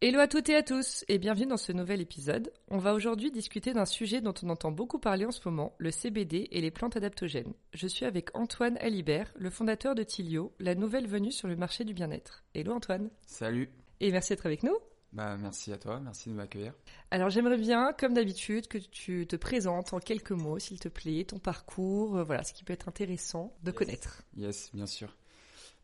Hello à toutes et à tous et bienvenue dans ce nouvel épisode. On va aujourd'hui discuter d'un sujet dont on entend beaucoup parler en ce moment, le CBD et les plantes adaptogènes. Je suis avec Antoine Alibert, le fondateur de Tilio, la nouvelle venue sur le marché du bien-être. Hello Antoine. Salut. Et merci d'être avec nous. Bah merci à toi, merci de m'accueillir. Alors j'aimerais bien, comme d'habitude, que tu te présentes en quelques mots, s'il te plaît, ton parcours, euh, voilà, ce qui peut être intéressant de Yes. connaître. Yes, bien sûr.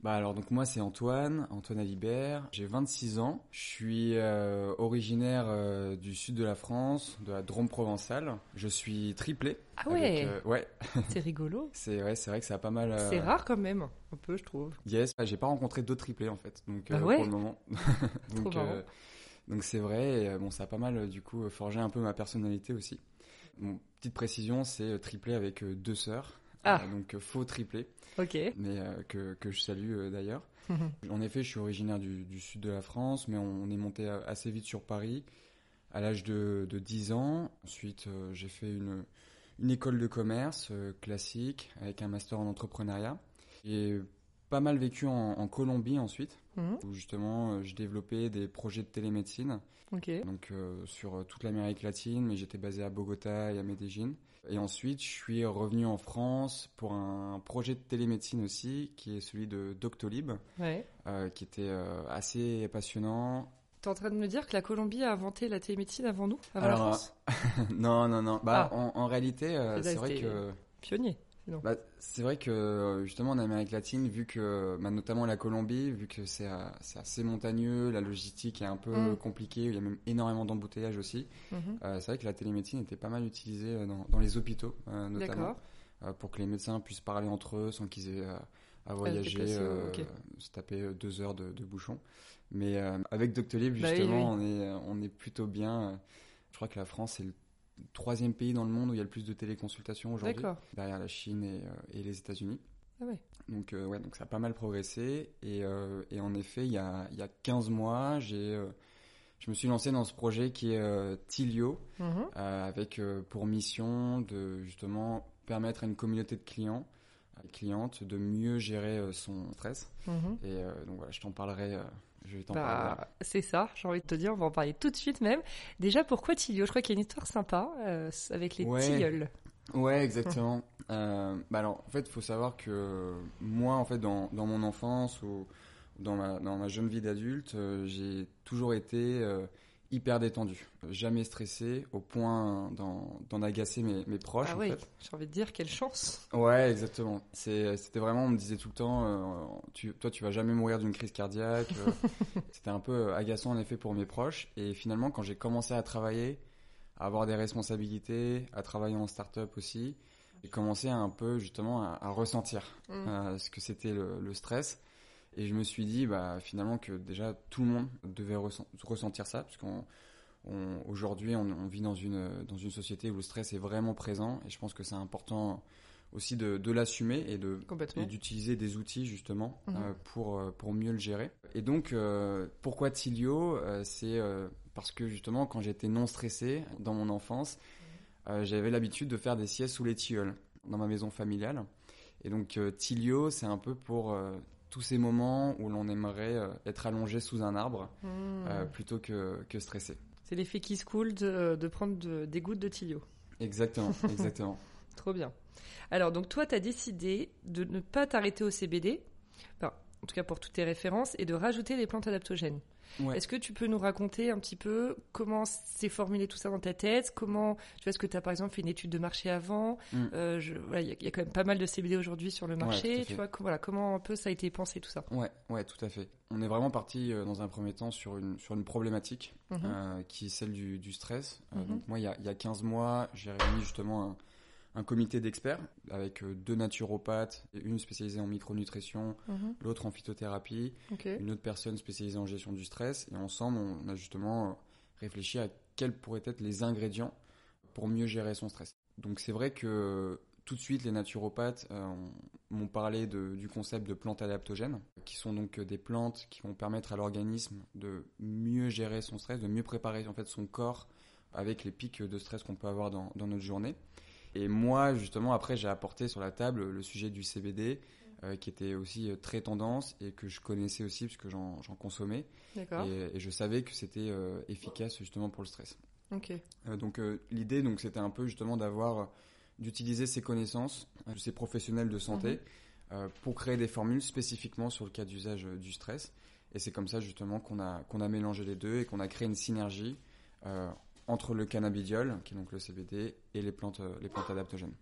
Bah alors donc moi c'est Antoine, Antoine Alibert, j'ai 26 ans, je suis euh, originaire euh, du sud de la France, de la Drôme provençale. Je suis triplé. Ah ouais, avec, euh, ouais, c'est rigolo. c'est ouais, c'est vrai que ça a pas mal C'est rare quand même, un peu je trouve. Yes, Ah, j'ai pas rencontré d'autres triplés en fait. Donc Ah euh, ouais pour le moment. donc Trop donc c'est vrai et, bon ça a pas mal du coup forgé un peu ma personnalité aussi. Bon, petite précision, c'est triplé avec deux sœurs. Ah. Donc euh, faux triplé. Ok. mais euh, que, que je salue euh, d'ailleurs. En effet, je suis originaire du, du sud de la France, mais on, on est monté assez vite sur Paris à l'âge de, de 10 ans. Ensuite, j'ai fait une, une école de commerce classique avec un master en entrepreneuriat. J'ai pas mal vécu en, en Colombie ensuite, Mhm. où justement euh, je développais des projets de télémédecine Ok. donc euh, sur toute l'Amérique latine, mais j'étais basé à Bogota et à Medellín. Et ensuite, je suis revenu en France pour un projet de télémédecine aussi, qui est celui de Doctolib, Ouais. euh, qui était euh, assez passionnant. T'es en train de me dire que la Colombie a inventé la télémédecine avant nous, avant la Alors, France? non, non, non. Bah, Ah. en, en réalité, euh, C'est vrai que Pionnier. Bah, c'est vrai que euh, justement en Amérique latine, vu que bah, notamment la Colombie, vu que c'est euh, c'est assez montagneux, la logistique est un peu Mm. compliquée, il y a même énormément d'embouteillages aussi. Mhm. Euh, c'est vrai que la télémédecine était pas mal utilisée dans, dans les hôpitaux, euh, notamment, euh, pour que les médecins puissent parler entre eux sans qu'ils aient à voyager, se taper deux heures de, de bouchon. Mais avec Doctolib, Bah oui, justement, on est on est plutôt bien. Je crois que la France est le troisième pays dans le monde où il y a le plus de téléconsultations aujourd'hui, derrière la Chine et, euh, et les États-Unis. Ah ouais. Donc, euh, ouais, donc ça a pas mal progressé. Et, euh, et en effet, il y a, il y a 15 mois, j'ai, euh, je me suis lancé dans ce projet qui est Tilio, Mhm. avec pour mission de justement permettre à une communauté de clients, clientes, de mieux gérer son stress. Mhm. Et donc voilà, je t'en parlerai. Je vais t'en parler. Bah, c'est ça, j'ai envie de te dire, on va en parler tout de suite même. Déjà, pourquoi Tilio? Je crois qu'il y a une histoire sympa euh, avec les Ouais. tilleuls. Ouais, exactement. Euh, bah alors, en fait, il faut savoir que moi, en fait, dans, dans mon enfance ou dans ma, dans ma jeune vie d'adulte, euh, j'ai toujours été hyper détendu. Jamais stressé au point d'en agacer mes, mes proches, Ah oui, j'ai envie de dire, quelle chance. Ouais, exactement. C'était vraiment, on me disait tout le temps, euh, tu, toi, tu vas jamais mourir d'une crise cardiaque. euh. C'était un peu agaçant, en effet, pour mes proches. Et finalement, quand j'ai commencé à travailler, à avoir des responsabilités, à travailler en start-up aussi, j'ai commencé à un peu, justement, à, à ressentir Mm. euh, ce que c'était le, le stress. Et je me suis dit, bah, finalement, que déjà, tout le monde devait ressent- ressentir ça, parce qu'on on- aujourd'hui, on, on vit dans une, dans une société où le stress est vraiment présent, et je pense que c'est important aussi de, de l'assumer et de d'utiliser des outils justement Mhm. euh, pour euh, pour mieux le gérer. Et donc euh, pourquoi Tilio Euh, C'est parce que justement quand j'étais non stressé dans mon enfance, euh, j'avais l'habitude de faire des siestes sous les tilleuls dans ma maison familiale. Et donc Tilio, c'est un peu pour tous ces moments où l'on aimerait euh, être allongé sous un arbre euh, plutôt que, que stressé. C'est l'effet qui se coule de, de prendre de- des gouttes de Tilio. Exactement, exactement. Trop bien. Alors, donc toi, tu as décidé de ne pas t'arrêter au CBD. Enfin, en tout cas pour toutes tes références, est de rajouter des plantes adaptogènes. Ouais. Est-ce que tu peux nous raconter un petit peu comment s'est formulé tout ça dans ta tête? Comment, tu vois, est-ce que tu as par exemple fait une étude de marché avant? Mm. Euh, je- voilà, Il y, a- il y a quand même pas mal de CBD aujourd'hui sur le marché. tu vois, voilà, comment un peu ça a été pensé tout ça? Ouais, ouais, tout à fait. On est vraiment parti euh, dans un premier temps sur une, sur une problématique Mhm. euh, qui est celle du, du stress. Donc moi, il y a, il y a 15 mois, j'ai réuni justement un, un comité d'experts avec euh, deux naturopathes, une spécialisée en micronutrition, Mhm. l'autre en phytothérapie, une autre personne spécialisée en gestion du stress. Et ensemble, on a justement euh, réfléchi à quels pourraient être les ingrédients pour mieux gérer son stress. Donc c'est vrai que tout de suite, les naturopathes euh, ont- m'ont parlé de- du concept de plantes adaptogènes, qui sont donc des plantes qui vont permettre à l'organisme de mieux gérer son stress, de mieux préparer en fait son corps avec les pics de stress qu'on peut avoir dans, dans notre journée. Et moi, justement, après, j'ai apporté sur la table le sujet du CBD, euh, qui était aussi euh, très tendance et que je connaissais aussi parce que j'en consommais. D'accord. Et, et je savais que c'était euh, efficace justement pour le stress. Ok. Euh, donc l'idée, donc, c'était un peu justement d'avoir, d'utiliser ces connaissances, ces professionnels de santé, Mhm. pour créer des formules spécifiquement sur le cas d'usage du stress. Et c'est comme ça justement qu'on a qu'on a mélangé les deux et qu'on a créé une synergie entre le cannabidiol, qui est donc le CBD, et les plantes euh, les plantes adaptogènes.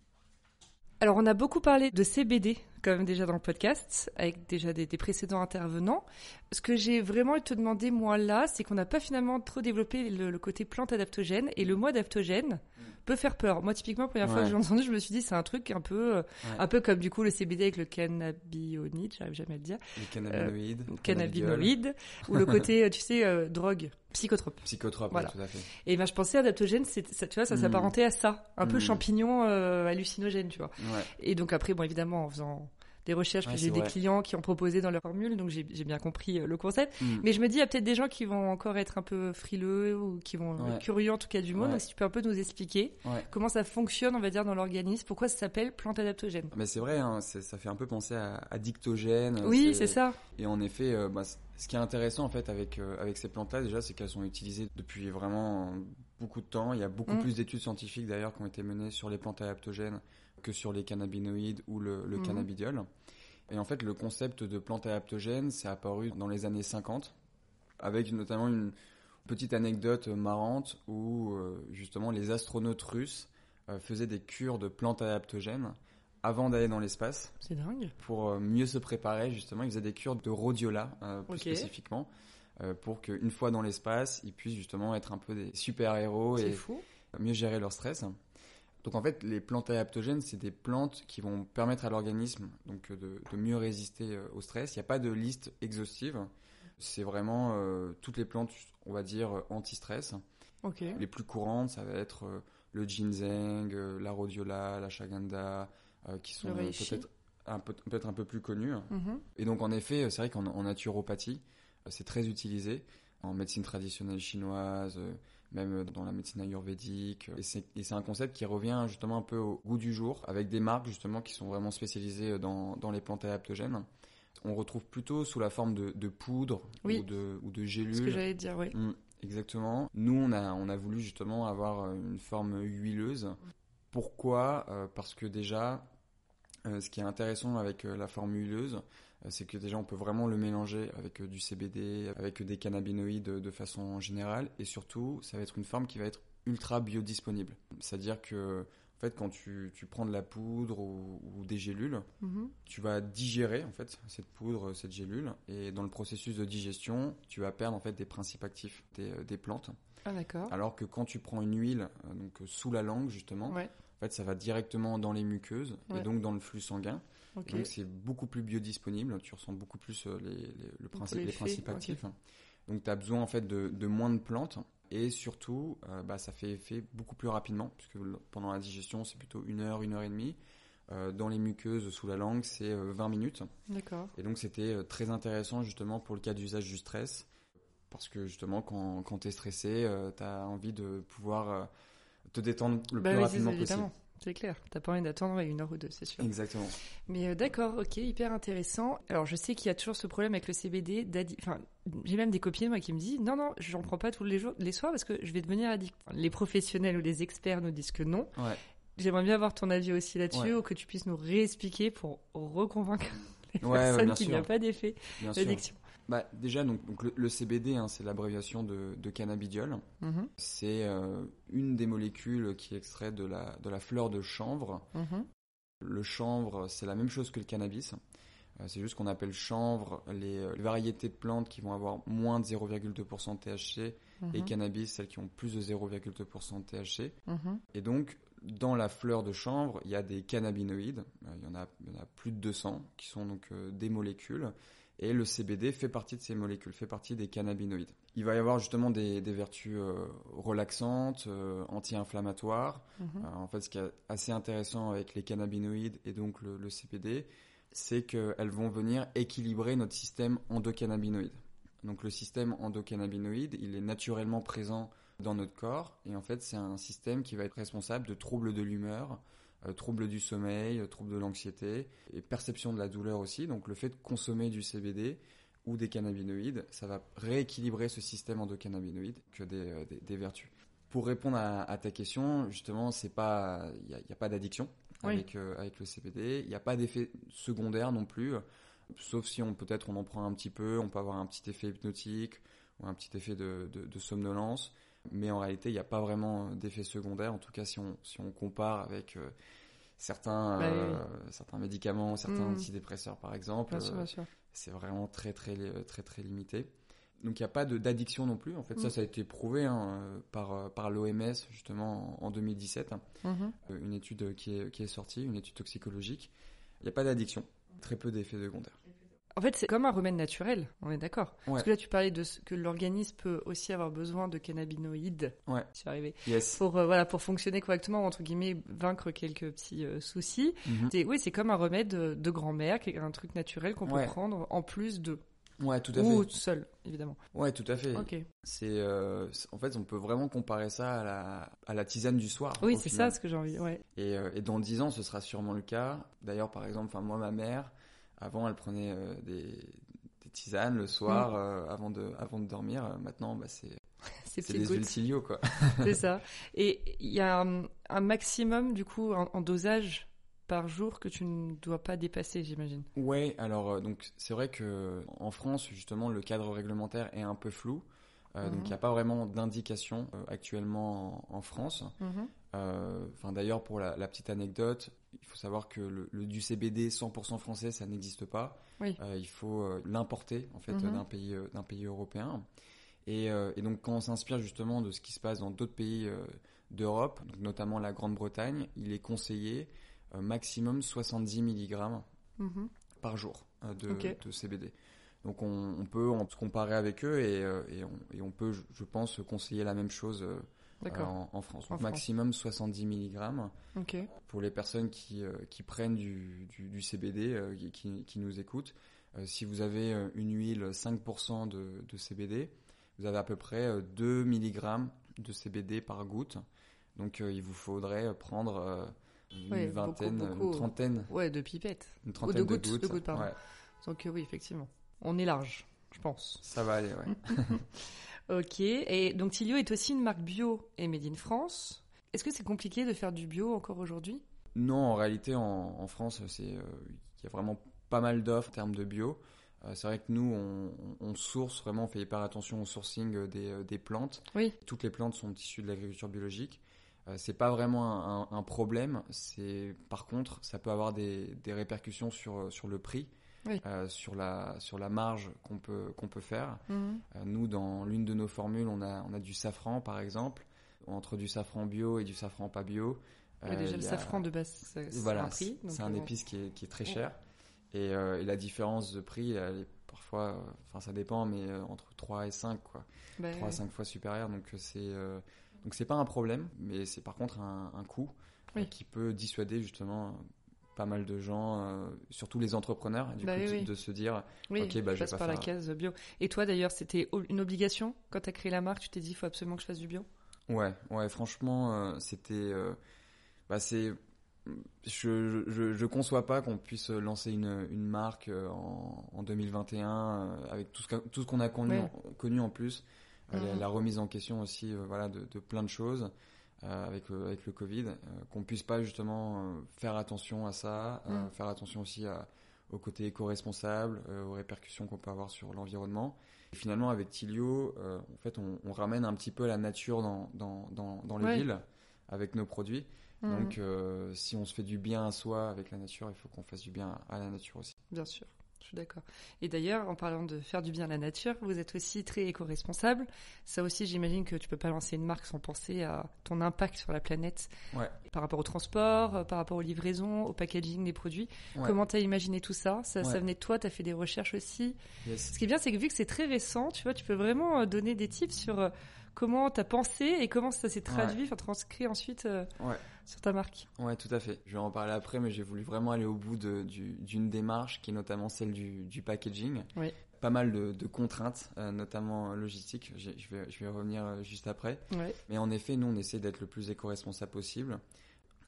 Alors, on a beaucoup parlé de CBD, quand même, déjà dans le podcast, avec déjà des, des précédents intervenants. Ce que j'ai vraiment te demander, moi, là, c'est qu'on n'a pas finalement trop développé le, le côté plante adaptogène. Et le mot adaptogène peut faire peur. Moi, typiquement, la première fois que j'ai entendu, je me suis dit, c'est un truc un peu, euh, Ouais. un peu comme, du coup, le CBD avec le cannabinoïde, j'arrive jamais à le dire, Les cannabinoïdes, cannabidiol, cannabinoïde, ou le côté, euh, tu sais, euh, drogue, psychotrope. psychotropes, Voilà. tout à fait. Et ben, je pensais adaptogène, c'est, ça, tu vois, ça Mm. s'apparentait à ça. Un peu Mm. champignon euh, hallucinogène, tu vois. Ouais. Et donc après, bon, évidemment, en faisant des recherches, Ouais, puis j'ai des vrai. clients qui ont proposé dans leur formule, donc j'ai bien compris euh, le concept. Mm. Mais je me dis, il y a peut-être des gens qui vont encore être un peu frileux ou qui vont Ouais. être curieux en tout cas du mot. Ouais. Donc si tu peux un peu nous expliquer Ouais. comment ça fonctionne, on va dire, dans l'organisme, pourquoi ça s'appelle plante adaptogène? Mais c'est vrai, hein, ça fait un peu penser à, à dictogène. Oui, c'est ça. Et en effet, euh, bah, ce qui est intéressant en fait avec euh, avec ces plantes-là déjà, c'est qu'elles sont utilisées depuis vraiment beaucoup de temps. Il y a beaucoup Mm. plus d'études scientifiques d'ailleurs qui ont été menées sur les plantes adaptogènes que sur les cannabinoïdes ou le, le Mhm. cannabidiol. Et en fait, le concept de plante adaptogène, c'est apparu dans les années 50, avec notamment une petite anecdote marrante où euh, justement les astronautes russes euh, faisaient des cures de plantes adaptogènes avant d'aller dans l'espace C'est dingue. pour euh, mieux se préparer justement ils faisaient des cures de rhodiola plus spécifiquement pour qu'une fois dans l'espace ils puissent justement être un peu des super héros C'est et fou. mieux gérer leur stress donc en fait les plantes adaptogènes c'est des plantes qui vont permettre à l'organisme donc de, de mieux résister euh, au stress. Il n'y a pas de liste exhaustive. C'est vraiment euh, toutes les plantes on va dire anti-stress. Les plus courantes ça va être euh, le ginseng euh, la rhodiola la shaganda euh, qui sont peut-être un peu peut-être un peu plus connus Mhm. et donc en effet, c'est vrai qu'en en naturopathie, c'est très utilisé. En médecine traditionnelle chinoise, même dans la médecine ayurvédique. Et c'est un concept qui revient justement un peu au goût du jour, avec des marques justement qui sont vraiment spécialisées dans, dans les plantes adaptogènes. On retrouve plutôt sous la forme de, de poudre Oui. ou de, ou de Ce que gélules. j'allais dire, oui. Mm, exactement. Nous, on a, on a voulu justement avoir une forme huileuse. Pourquoi? Euh, Parce que déjà, euh, ce qui est intéressant avec euh, la forme huileuse, c'est que déjà on peut vraiment le mélanger avec euh, du CBD, avec euh, des cannabinoïdes euh, de façon générale, et surtout, ça va être une forme qui va être ultra biodisponible. C'est-à-dire que, en fait, quand tu, tu prends de la poudre ou, ou des gélules, Mhm. tu vas digérer en fait cette poudre, cette gélule, et dans le processus de digestion, tu vas perdre en fait des principes actifs des, euh, des plantes. Ah d'accord. Alors que quand tu prends une huile, euh, donc euh, sous la langue justement, Ouais. en fait ça va directement dans les muqueuses Ouais. et donc dans le flux sanguin. Donc c'est beaucoup plus biodisponible, tu ressens beaucoup plus euh, les, les- le principe, les principes actifs. Donc tu as besoin en fait de, de moins de plantes et surtout euh, bah, ça fait effet beaucoup plus rapidement puisque pendant la digestion c'est plutôt une heure, une heure et demie. Euh, dans les muqueuses sous la langue c'est euh, 20 minutes. D'accord. Et donc c'était euh, très intéressant justement pour le cas d'usage du stress. Parce que justement quand, quand tu es stressé, tu as envie de pouvoir euh, te détendre le Bah plus oui, rapidement possible. évidemment. C'est clair. T'as pas envie d'attendre une heure ou deux, c'est sûr. Exactement. Mais euh, d'accord, ok, hyper intéressant. Alors je sais qu'il y a toujours ce problème avec le CBD. Enfin, j'ai même des copines moi qui me disent non non, j'en prends pas tous les jours, les soirs parce que je vais devenir addict. Enfin, les professionnels ou les experts nous disent que non. Ouais. J'aimerais bien avoir ton avis aussi là-dessus Ouais. ou que tu puisses nous réexpliquer pour reconvaincre les Ouais, personnes qu'il n'y a pas d'effet d'addiction. Bah, déjà, donc, donc le, le CBD, hein, c'est l'abréviation de, de cannabidiol. Mhm, C'est euh, une des molécules qui est extraite de la, de la fleur de chanvre. mhm, Le chanvre, c'est la même chose que le cannabis. Euh, c'est juste qu'on appelle chanvre les, euh, les variétés de plantes qui vont avoir moins de 0,2% de THC et mhm, cannabis, celles qui ont plus de 0,2% de THC. Et donc, dans la fleur de chanvre, il y a des cannabinoïdes. Il y en a, il y en a plus de 200 qui sont donc euh, des molécules. Et le CBD fait partie de ces molécules, fait partie des cannabinoïdes. Il va y avoir justement des, des vertus euh, relaxantes, euh, anti-inflammatoires. Mhm. Euh, en fait, ce qui est assez intéressant avec les cannabinoïdes et donc le, le CBD, c'est qu'elles vont venir équilibrer notre système endocannabinoïde. Donc le système endocannabinoïde, il est naturellement présent dans notre corps et en fait c'est un système qui va être responsable de troubles de l'humeur, troubles du sommeil, euh, troubles de l'anxiété et perception de la douleur aussi. Donc le fait de consommer du CBD ou des cannabinoïdes, ça va rééquilibrer ce système endocannabinoïde que des, euh, des, des vertus. Pour répondre à, à ta question, justement, c'est pas, il n'y a, y a pas d'addiction Oui. avec, euh, avec le CBD. Il n'y a pas d'effet secondaire non plus, sauf si on peut-être on en prend un petit peu, on peut avoir un petit effet hypnotique ou un petit effet de, de, de somnolence. Mais en réalité, il n'y a pas vraiment d'effet secondaire. En tout cas, si on, si on compare avec euh, certains, Bah oui, euh, certains médicaments, certains Mm. antidépresseurs par exemple, euh, c'est vraiment très très très très, très limité. Donc il n'y a pas d'addiction non plus. En fait, ça, ça a été prouvé hein, par, par l'OMS justement en, en 2017. Mhm. Euh, Une étude qui est, qui est sortie, une étude toxicologique. Il n'y a pas d'addiction, très peu d'effets secondaires. En fait, c'est comme un remède naturel, on est d'accord. Parce que là, tu parlais de ce que l'organisme peut aussi avoir besoin de cannabinoïdes. Ouais. Je suis arrivée. Yes. Pour, euh, voilà, pour fonctionner correctement, entre guillemets, vaincre quelques petits euh, soucis. C'est- Oui, c'est comme un remède euh, de grand-mère, un truc naturel qu'on peut prendre en plus de. Ouais, tout à Ou fait. seul, évidemment. Ouais, tout à fait. Ok. C'est, euh, en fait, on peut vraiment comparer ça à la, à la tisane du soir. Oui, c'est ça ce que j'ai envie. Ouais. Et, et dans 10 ans, ce sera sûrement le cas. D'ailleurs, par exemple, enfin moi, ma mère, avant, elle prenait euh, des, des tisanes le soir euh, avant de avant de dormir. Euh, Maintenant, bah, c'est Ces c'est des. Tilio, quoi. C'est ça. Et il y a un, un maximum, du coup, en, en dosage par jour que tu ne dois pas dépasser, j'imagine. Ouais, alors euh, donc c'est vrai que en France, justement, le cadre réglementaire est un peu flou. Euh, Donc Mhm. il n'y a pas vraiment d'indication euh, actuellement en, en France. Euh, Enfin d'ailleurs pour la, la petite anecdote, il faut savoir que le, le- du CBD 100% français ça n'existe pas. Oui. Euh, il faut euh, l'importer en fait Mhm. d'un pays euh, d'un pays européen. Et, euh, et donc quand on s'inspire justement de ce qui se passe dans d'autres pays euh, d'Europe, notamment la Grande-Bretagne, il est conseillé euh, maximum 70 mg Mhm. par jour euh, de, CBD. Donc on, on peut se comparer avec eux et, euh, et, on, et on peut, je, pense, conseiller la même chose euh. En, en France. En Donc France. maximum 70 mg pour les personnes qui, euh, qui prennent du, du, du CBD, euh, qui- nous écoutent. Euh, si vous avez euh, une huile 5% de, de CBD, vous avez à peu près euh, 2 mg de CBD par goutte. Donc euh, il vous faudrait prendre euh, une Ouais, vingtaine, beaucoup. une trentaine, Ouais, de pipettes. une trentaine de gouttes, de de gouttes. pardon. Ouais, Donc euh, oui, effectivement. On est large, je pense. ça va aller, ouais. Ok. Et donc Tilio est aussi une marque bio et made in France. Est-ce que c'est compliqué de faire du bio encore aujourd'hui? Non, en réalité, en, en France, c'est euh, il y a vraiment pas mal d'offres en termes de bio. Euh, c'est vrai que nous, on, on source vraiment, on fait hyper attention au sourcing euh, des, des plantes. Oui. Toutes les plantes sont issues de l'agriculture biologique. Euh, c'est pas vraiment un, un- un problème. C'est par contre, ça peut avoir des, des répercussions sur sur le prix, Oui. euh, sur la sur la marge qu'on peut qu'on peut faire. Mhm. Euh, nous, dans l'une de nos formules, on a on a du safran par exemple. Entre du safran bio et du safran pas bio. Euh, déjà, le a- safran de base, c'est voilà, un prix. c'est un euh, épice qui est, qui est très cher. Et, et la différence de prix, elle est parfois, enfin ça dépend, mais entre 3 et 5, quoi. bah, 3 à ouais. 5 fois supérieur. Donc c'est donc c'est pas un problème, mais c'est par contre un, un coût euh, qui peut dissuader justement pas mal de gens, euh, surtout les entrepreneurs, du Bah coup, oui, de, oui. de se dire Oui, Ok, bah, je je vais passe pas par la case bio. Et toi d'ailleurs, c'était une obligation quand tu as créé la marque Tu t'es dit, il faut absolument que je fasse du bio? Ouais, ouais, franchement, euh, c'était. euh, bah, c'est. Je, je, je conçois pas qu'on puisse lancer une, une marque en, en 2021 euh, avec tout ce, qu'a- tout ce qu'on a connu, Ouais. connu en plus. La, Mhm. la remise en question aussi voilà, de, de plein de choses avec, le, avec le Covid. euh, qu'on puisse pas justement euh, faire attention à ça, euh, Mhm. faire attention aussi à, au côté éco-responsable, aux répercussions qu'on peut avoir sur l'environnement. Et finalement, avec Tilio, en fait, on, ramène un petit peu la nature dans, dans, dans, dans les villes avec nos produits. Mmh. Donc, si on se fait du bien à soi avec la nature, il faut qu'on fasse du bien à la nature aussi. Bien sûr je suis d'accord. Et d'ailleurs, en parlant de faire du bien à la nature, vous êtes aussi très éco-responsable. Ça aussi, j'imagine que tu peux pas lancer une marque sans penser à ton impact sur la planète par rapport au transport, euh, par rapport aux livraisons, au packaging des produits. Comment tu as imaginé tout ça? Ça, ça venait de toi, tu as fait des recherches aussi? Ce qui est bien, c'est que vu que c'est très récent, tu vois, tu peux vraiment euh, donner des tips sur euh, comment tu as pensé et comment ça s'est traduit, enfin transcrit ensuite sur ta marque. Ouais, tout à fait. Je vais en parler après, mais j'ai voulu vraiment aller au bout d'une démarche qui est notamment celle du, packaging. Oui. Pas mal de, contraintes, euh, notamment logistiques. Je vais, je vais revenir euh, juste après. Mais en effet, nous, on essaie d'être le plus éco-responsable possible.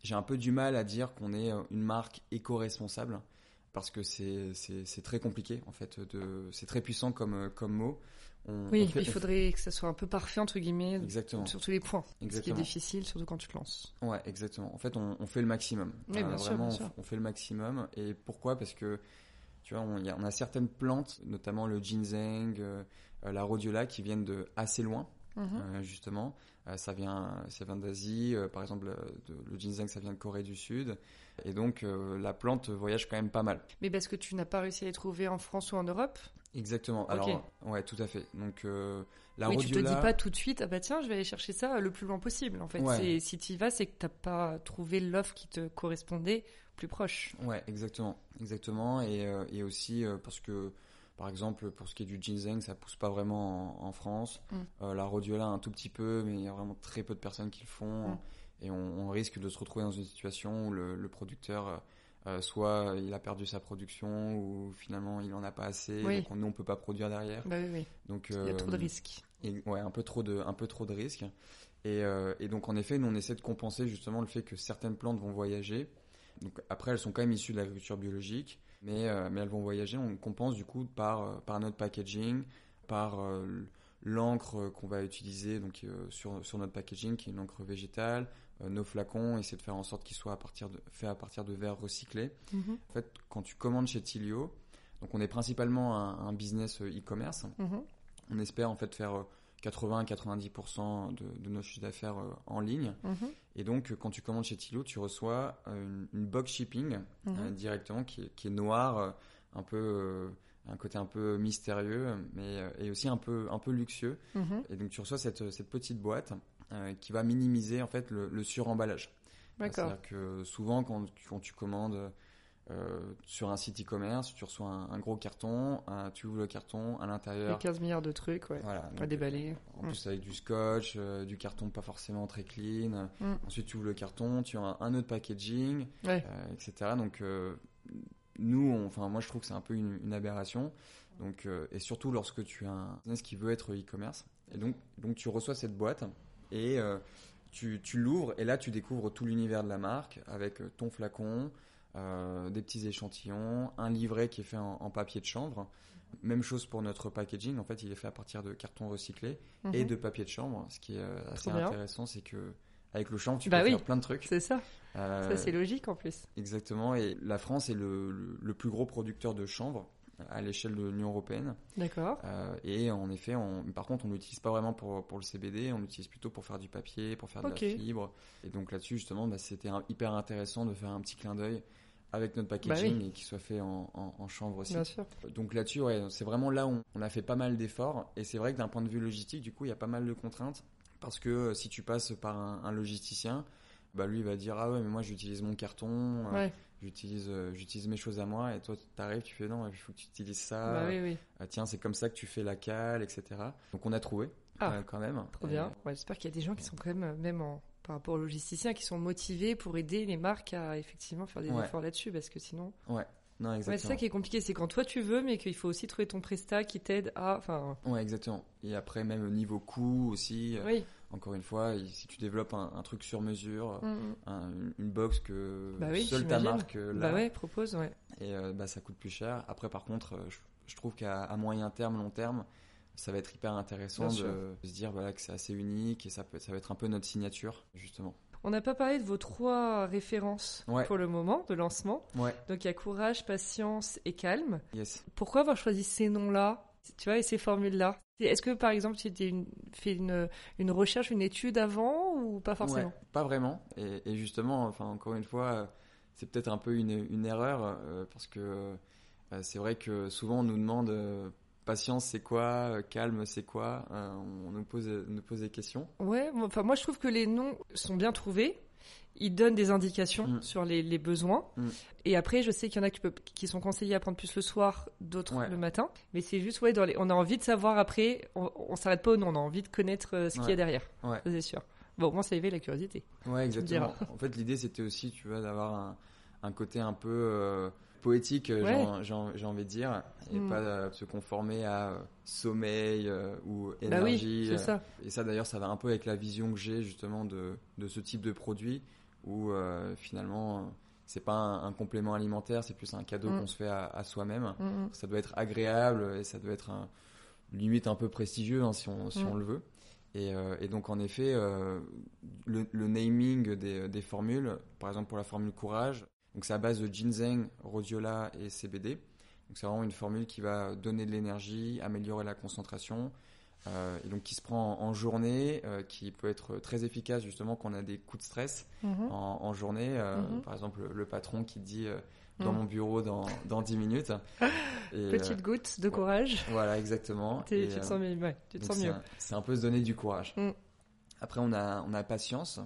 J'ai un peu du mal à dire qu'on est euh, une marque éco-responsable parce que c'est très compliqué en fait. C'est très puissant comme, comme mot oui, il faudrait que ça soit un peu parfait entre guillemets exactement. sur tous les points. Ce qui est difficile, surtout quand tu te lances. Ouais, exactement. En fait, on, fait le maximum. Oui, bien sûr, bien on, fait le maximum. Et pourquoi? Parce que tu vois, on, a, certaines plantes, notamment le ginseng, euh, la rhodiola, qui viennent de assez loin. Mhm. Euh, justement, euh, ça vient, ça vient d'Asie. par exemple, le ginseng, ça vient de Corée du Sud. Et donc, la plante voyage quand même pas mal. Mais parce que tu n'as pas réussi à les trouver en France ou en Europe? Exactement. Alors, ouais, tout à fait. Donc, euh, la oui, tu te dis pas tout de suite, ah bah tiens, je vais aller chercher ça le plus loin possible. En fait, si tu y vas, c'est que t'as pas trouvé l'offre qui te correspondait plus proche. Ouais, exactement, exactement. Et, euh, et aussi euh, parce que, par exemple, pour ce qui est du ginseng, ça pousse pas vraiment en, France. Mm. la rhodiola un tout petit peu, mais il y a vraiment très peu de personnes qui le font. Mm. Et on, risque de se retrouver dans une situation où le, le producteur euh, soit il a perdu sa production ou finalement il en a pas assez, donc nous on peut pas produire derrière. Bah oui, Donc il y a trop de euh, risques. ouais, un peu trop de, un peu trop de risques. Et, euh, et, donc en effet, nous on essaie de compenser justement le fait que certaines plantes vont voyager. Donc après, elles sont quand même issues de l'agriculture biologique, mais mais elles vont voyager. On compense du coup par par notre packaging, par l'encre qu'on va utiliser donc sur sur notre packaging qui est une encre végétale, nos flacons, essayer de faire en sorte qu'ils soient à partir de, faits à partir de verres recyclés. Mhm. En fait, quand tu commandes chez Tilio, donc on est principalement un, business euh, e-commerce. Mhm. On espère en fait faire 80-90% euh, de, de, nos chiffres d'affaires en ligne. Mhm. Et donc, quand tu commandes chez Tilio, tu reçois une, box shipping directement qui est, qui est noire, un peu un côté un peu mystérieux, mais et aussi un peu un peu luxueux. Et donc tu reçois cette, cette petite boîte euh, qui va minimiser en fait le, suremballage. D'accord. C'est-à-dire que souvent quand, quand tu commandes euh, sur un site e-commerce, tu reçois un, gros carton, tu ouvres le carton, à l'intérieur. 15 milliards de trucs, ouais. Voilà. À déballer. En plus, avec du scotch, euh, du carton pas forcément très clean. Mm. Ensuite, tu ouvres le carton, tu as un, autre packaging, etc. Donc, nous, enfin, moi, je trouve que c'est un peu une, aberration. Donc, et surtout lorsque tu as un business qui veut être e-commerce. Et donc, donc, tu reçois cette boîte et euh, tu, l'ouvres et là tu découvres tout l'univers de la marque avec euh, ton flacon, euh, des petits échantillons, un livret qui est fait en, papier de chambre. Même chose pour notre packaging, en fait il est fait à partir de carton recyclé et mhm. de papier de chambre. Ce qui est assez intéressant, c'est que avec le chanvre tu bah peux faire plein de trucs. C'est ça. ça c'est logique en plus. Exactement, et la France est le plus gros producteur de chanvre à l'échelle de l'Union européenne. D'accord. Euh, et en effet, on, par contre, on l'utilise pas vraiment pour, pour le CBD, on l'utilise plutôt pour faire du papier, pour faire de la fibre. Et donc là-dessus, justement, bah, c'était hyper intéressant de faire un petit clin d'œil avec notre packaging bah et qui soit fait en, en, chanvre aussi. Bien sûr. Donc là-dessus, ouais, c'est vraiment là où on a fait pas mal d'efforts. Et c'est vrai que d'un point de vue logistique, du coup, il y a pas mal de contraintes. Parce que euh, si tu passes par un, un logisticien, bah lui il va dire ah ouais mais moi j'utilise mon carton euh, ouais euh, j'utilise mes choses à moi et toi tu arrives tu fais non il faut que tu utilises ça bah oui, oui. Euh, tiens c'est comme ça que tu fais la cale etc donc on a trouvé ah, euh, quand même trop bien ouais, j'espère qu'il y a des gens qui sont quand même même en par rapport aux logisticiens qui sont motivés pour aider les marques à effectivement faire des efforts là-dessus parce que sinon ouais non, exactement. c'est ça qui est compliqué, c'est quand toi tu veux, mais qu'il faut aussi trouver ton prestat qui t'aide à. Enfin... Ouais, exactement. Et après, même au niveau coût aussi. Oui encore une fois, si tu développes un, truc sur mesure, mm, mm. une box que bah seule ta marque euh, bah ouais, propose, ouais. Et euh, bah, ça coûte plus cher. Après, par contre, euh, je, trouve qu'à moyen terme, long terme, ça va être hyper intéressant de, se dire voilà, que c'est assez unique et ça, peut, ça va être un peu notre signature, justement. On n'a pas parlé de vos trois références Ouais. pour le moment de lancement. Ouais, Donc il y a courage, patience et calme. yes. Pourquoi avoir choisi ces noms-là tu vois, et ces formules-là? Est-ce que, par exemple, tu as une, fait une, une recherche, une étude avant ou pas forcément? Ouais, pas vraiment. Et, et justement, enfin, encore une fois, euh, c'est peut-être un peu une, une erreur euh, parce que euh, c'est vrai que souvent on nous demande euh, patience c'est quoi, calme c'est quoi. On nous pose, nous pose des questions. Ouais, enfin moi je trouve que les noms sont bien trouvés. Ils donnent des indications Mm. sur les, les besoins. Mm. Et après, je sais qu'il y en a qui, sont conseillés à prendre plus le soir, d'autres Ouais. le matin. Mais c'est juste, ouais, dans les... on a envie de savoir après, on, on s'arrête pas au nom, on a envie de connaître euh, ce qu'il y a Ouais. derrière. Ouais. C'est sûr. Bon, moi, ça éveille la curiosité. Ouais, me exactement. En fait, l'idée c'était aussi, tu vois, d'avoir un, un côté un peu euh, poétique, euh, Ouais. j'ai- envie de dire, et Mm. pas euh, se conformer à sommeil ou Bah oui, énergie. c'est euh, ça. Et ça d'ailleurs, ça va un peu avec la vision que j'ai justement de, de ce type de produit où euh, finalement, c'est pas un, un complément alimentaire, c'est plus un cadeau Mm. qu'on se fait à, à soi-même. Mm, mm. Ça doit être agréable et ça doit être un, limite un peu prestigieux hein, si, on, si on le veut. Et, euh, et donc en effet, euh, le, le naming des, des formules, par exemple pour la formule courage, donc c'est à base de ginseng, rhodiola et CBD. Donc c'est vraiment une formule qui va donner de l'énergie, améliorer la concentration, euh, et donc qui se prend en, en journée, euh, qui peut être très efficace justement quand on a des coups de stress Mhm. en, en journée. euh, Mhm. Par exemple, le, patron qui dit euh, dans Mhm. mon bureau dans, dans 10 minutes. Et, Petite goutte de courage. voilà, exactement. Et, tu te sens mieux. Ouais, tu te donc sens c'est mieux. un- C'est un peu se donner du courage. Mm. Après, on a, on a patience.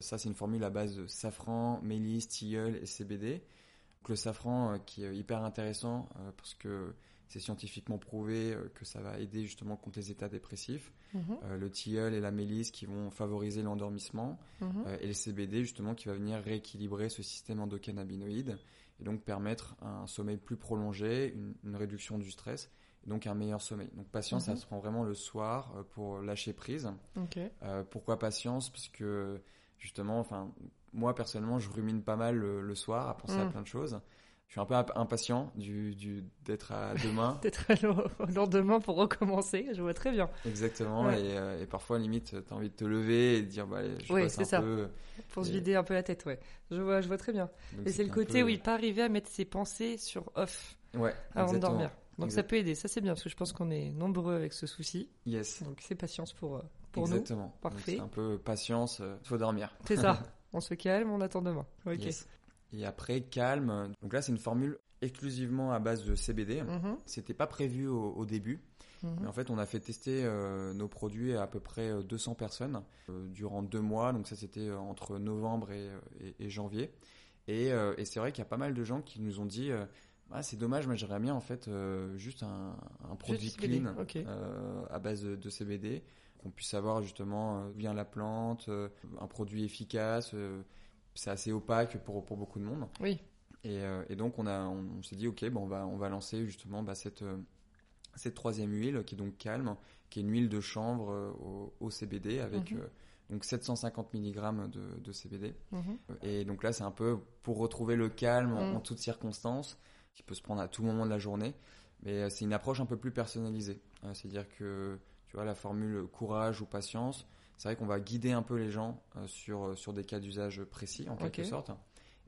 Ça, c'est une formule à base de safran, mélisse, tilleul et CBD. Donc, le safran qui est hyper intéressant parce que c'est scientifiquement prouvé euh, que ça va aider justement contre les états dépressifs. Mhm, Euh, le tilleul et la mélisse qui vont favoriser l'endormissement. mhm. Euh, et le CBD justement qui va venir rééquilibrer ce système endocannabinoïde et donc permettre un sommeil plus prolongé, une, une réduction du stress et donc un meilleur sommeil. Donc patience, Mhm. ça se prend vraiment le soir pour lâcher prise. Euh, pourquoi patience? Parce que justement, enfin moi personnellement, je rumine pas mal le, le soir à penser à plein de choses. Je suis un peu imp- impatient du, du d'être à demain. L'au- au lendemain pour recommencer. Je vois très bien. Exactement. Ouais. Et, euh, et parfois limite, t'as envie de te lever et de dire bah allez, je Oui, passe c'est un ça. peu. Pour se vider un peu la tête, ouais. Je vois, je vois très bien. Donc, Et c'est le côté, peu- oui, pas arriver à mettre ses pensées sur off Ouais. avant de exactement. dormir. Donc ça peut aider, ça c'est bien, parce que je pense qu'on est nombreux avec ce souci. Yes. Donc c'est patience pour, euh, pour Exactement. Donc, Parfait. C'est un peu patience, euh, faut dormir. nous. C'est ça. on se calme, on attend demain. Ok. Yes. Et après, calme. Donc là, c'est une formule exclusivement à base de CBD. Mhm, C'était pas prévu au, au début, mhm. mais en fait, on a fait tester euh, nos produits à à peu près euh, 200 personnes euh, durant deux mois. Donc ça, c'était euh, entre novembre et, euh, et- et janvier. Et, euh, et c'est vrai qu'il y a pas mal de gens qui nous ont dit. euh, ah, c'est dommage, moi j'aimerais bien en fait euh, juste un, un produit clean euh, à base de, de CBD, qu'on puisse savoir justement euh, d'où vient la plante, euh, un produit efficace. C'est assez opaque pour, pour beaucoup de monde. Oui. Et, euh, et donc on, a, on, on s'est dit ok, bon, on, va, on va lancer justement bah, cette, euh, cette troisième huile qui est donc calme, qui est une huile de chanvre euh, au, au CBD avec Mhm. donc 750 mg de, de CBD. Mhm. Et donc là, c'est un peu pour retrouver le calme en, Mm. en toutes circonstances, qui peut se prendre à tout moment de la journée. Mais c'est une approche un peu plus personnalisée. C'est-à-dire que, tu vois, la formule courage ou patience, c'est vrai qu'on va guider un peu les gens euh, sur, euh, sur des cas d'usage précis, en quelque sorte.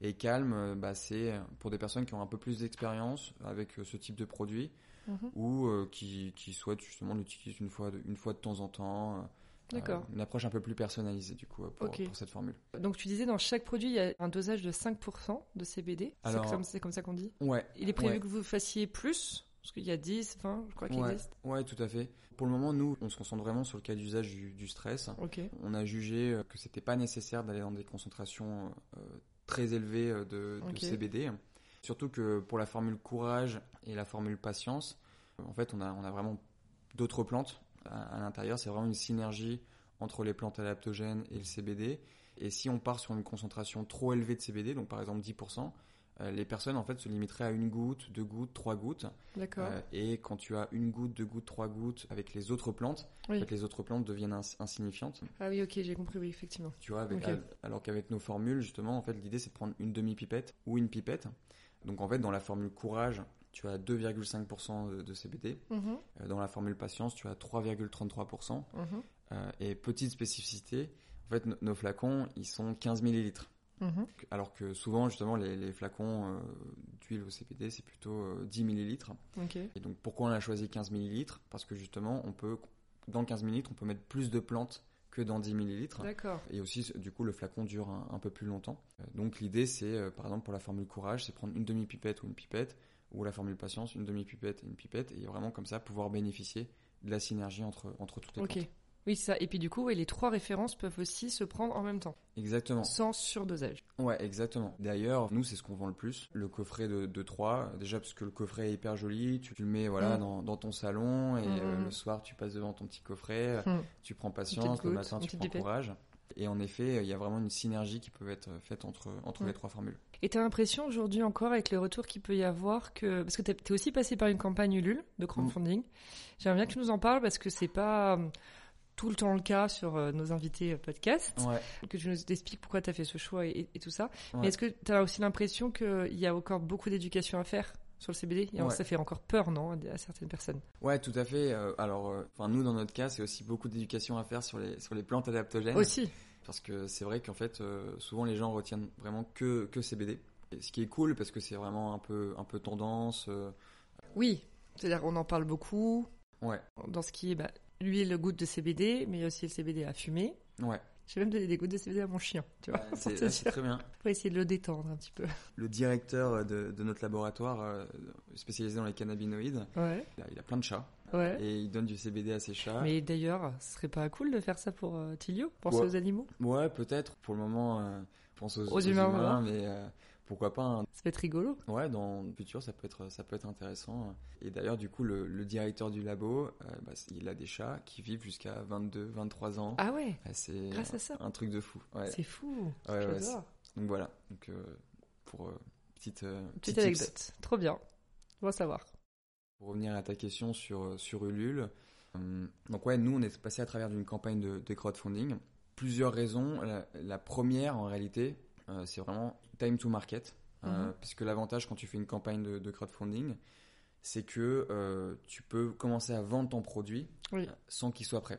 Et calme, euh, bah, c'est pour des personnes qui ont un peu plus d'expérience avec ce type de produit Mhm. ou euh, qui, qui souhaitent justement l'utiliser une fois, de, une fois de temps en temps. D'accord. euh, une approche un peu plus personnalisée, du coup, pour, cette formule. Donc tu disais dans chaque produit, il y a un dosage de 5% de CBD. C'est comme, ça qu'on dit. Ouais. Il est prévu Ouais. que vous fassiez plus Parce qu'il y a 10, 20, je crois qu'il Ouais, existe. ouais, tout à fait. Pour le moment, nous, on se concentre vraiment sur le cas d'usage du, du stress. Ok. On a jugé euh, que c'était pas nécessaire d'aller dans des concentrations euh, très élevées euh, de, de Ok. CBD. Surtout que pour la formule courage et la formule patience, en fait, on a, on a vraiment d'autres plantes à, à l'intérieur. C'est vraiment une synergie entre les plantes adaptogènes et le CBD. Et si on part sur une concentration trop élevée de CBD, donc par exemple 10%, euh, les personnes en fait se limiteraient à une goutte, deux gouttes, trois gouttes. D'accord. Euh, et quand tu as une goutte, deux gouttes, trois gouttes avec les autres plantes, Oui. en fait, les autres plantes deviennent ins- insignifiantes. Ah oui, ok, j'ai compris, oui, effectivement. Tu vois, avec, alors qu'avec nos formules, justement, en fait, l'idée c'est de prendre une demi-pipette ou une pipette. Donc en fait, dans la formule courage, tu as 2,5% de, CBD. Mhm, Euh, dans la formule patience, tu as 3,33%. mhm. Euh, et petite spécificité, En fait, no- nos flacons, ils sont 15 millilitres. Mhm. Alors que souvent, justement, les, les flacons euh, d'huile au CBD, c'est plutôt euh, 10 millilitres. Et donc, pourquoi on a choisi 15 millilitres? Parce que justement, on peut, dans 15 millilitres, on peut mettre plus de plantes que dans 10 millilitres. D'accord. Et aussi, du coup, le flacon dure un, un peu plus longtemps. Euh, Donc, l'idée, c'est, euh, par exemple, pour la formule courage, c'est prendre une demi-pipette ou une pipette, ou la formule patience, une demi-pipette et une pipette, et vraiment comme ça pouvoir bénéficier de la synergie entre, entre toutes les Ok. plantes. Oui, ça. Et puis du coup, ouais, les trois références peuvent aussi se prendre en même temps, Exactement. sans surdosage. Ouais, exactement. D'ailleurs, nous, c'est ce qu'on vend le plus. Le coffret de, de 3, déjà parce que le coffret est hyper joli, tu, tu le mets voilà, Mm. dans, dans ton salon, et Mm, euh, mm. le soir, tu passes devant ton petit coffret, Hmm. tu prends patience, le matin, tu prends courage. Et en effet, il y a vraiment une synergie qui peut être faite entre, entre Mm. les trois formules. Et t'as l'impression aujourd'hui encore avec le retour qu'il peut y avoir que parce que t'es aussi passé par une campagne Ulule de crowdfunding. J'aimerais bien que tu nous en parles parce que c'est pas euh, tout le temps le cas sur euh, nos invités euh, podcast. Ouais. Que tu nous expliques pourquoi t'as fait ce choix et, et tout ça. Ouais. Mais est-ce que t'as aussi l'impression qu'il y a encore beaucoup d'éducation à faire sur le CBD Et Ouais. Ça fait encore peur, non, à, certaines personnes? Ouais, tout à fait. Euh, alors, euh, enfin, nous, dans notre cas, c'est aussi beaucoup d'éducation à faire sur les, sur les plantes adaptogènes. Aussi. Parce que c'est vrai qu'en fait, euh, souvent les gens retiennent vraiment que, que CBD. Et ce qui est cool parce que c'est vraiment un peu, un peu tendance. euh, Oui. C'est-à-dire qu'on en parle beaucoup ouais, dans ce qui est bah, l'huile goutte de CBD, mais il y a aussi le CBD à fumer. ouais. J'ai même donné des gouttes de CBD à mon chien, tu vois, C'est dire. très bien. Pour essayer de le détendre un petit peu. Le directeur de, de notre laboratoire euh, spécialisé dans les cannabinoïdes, Ouais. il a, il a plein de chats Ouais. et il donne du CBD à ses chats. Mais d'ailleurs, ce serait pas cool de faire ça pour euh, Tilio? Penser Ouais. aux animaux? Ouais, peut-être. Pour le moment, euh, pense aux, Aux humains, voilà. mais euh, pourquoi pas. hein. Ça peut être rigolo. Ouais, dans le futur, ça peut être, ça peut être intéressant. Et d'ailleurs, du coup, le, le directeur du labo, euh, bah, il a des chats qui vivent jusqu'à 22, 23 ans. Ah ouais c'est grâce à ça. un truc de fou. Ouais. C'est fou. Ouais, ouais. Donc voilà. Donc euh, pour euh, petite euh, Petite tips. anecdote. Trop bien. On va savoir. Pour revenir à ta question sur sur Ulule. donc ouais, nous on est passé à travers d'une campagne de, de crowdfunding. Plusieurs raisons. La, la première, en réalité, c'est vraiment time to market, euh, Mhm. puisque l'avantage quand tu fais une campagne de, de crowdfunding, c'est que euh, tu peux commencer à vendre ton produit Oui. euh, sans qu'il soit prêt.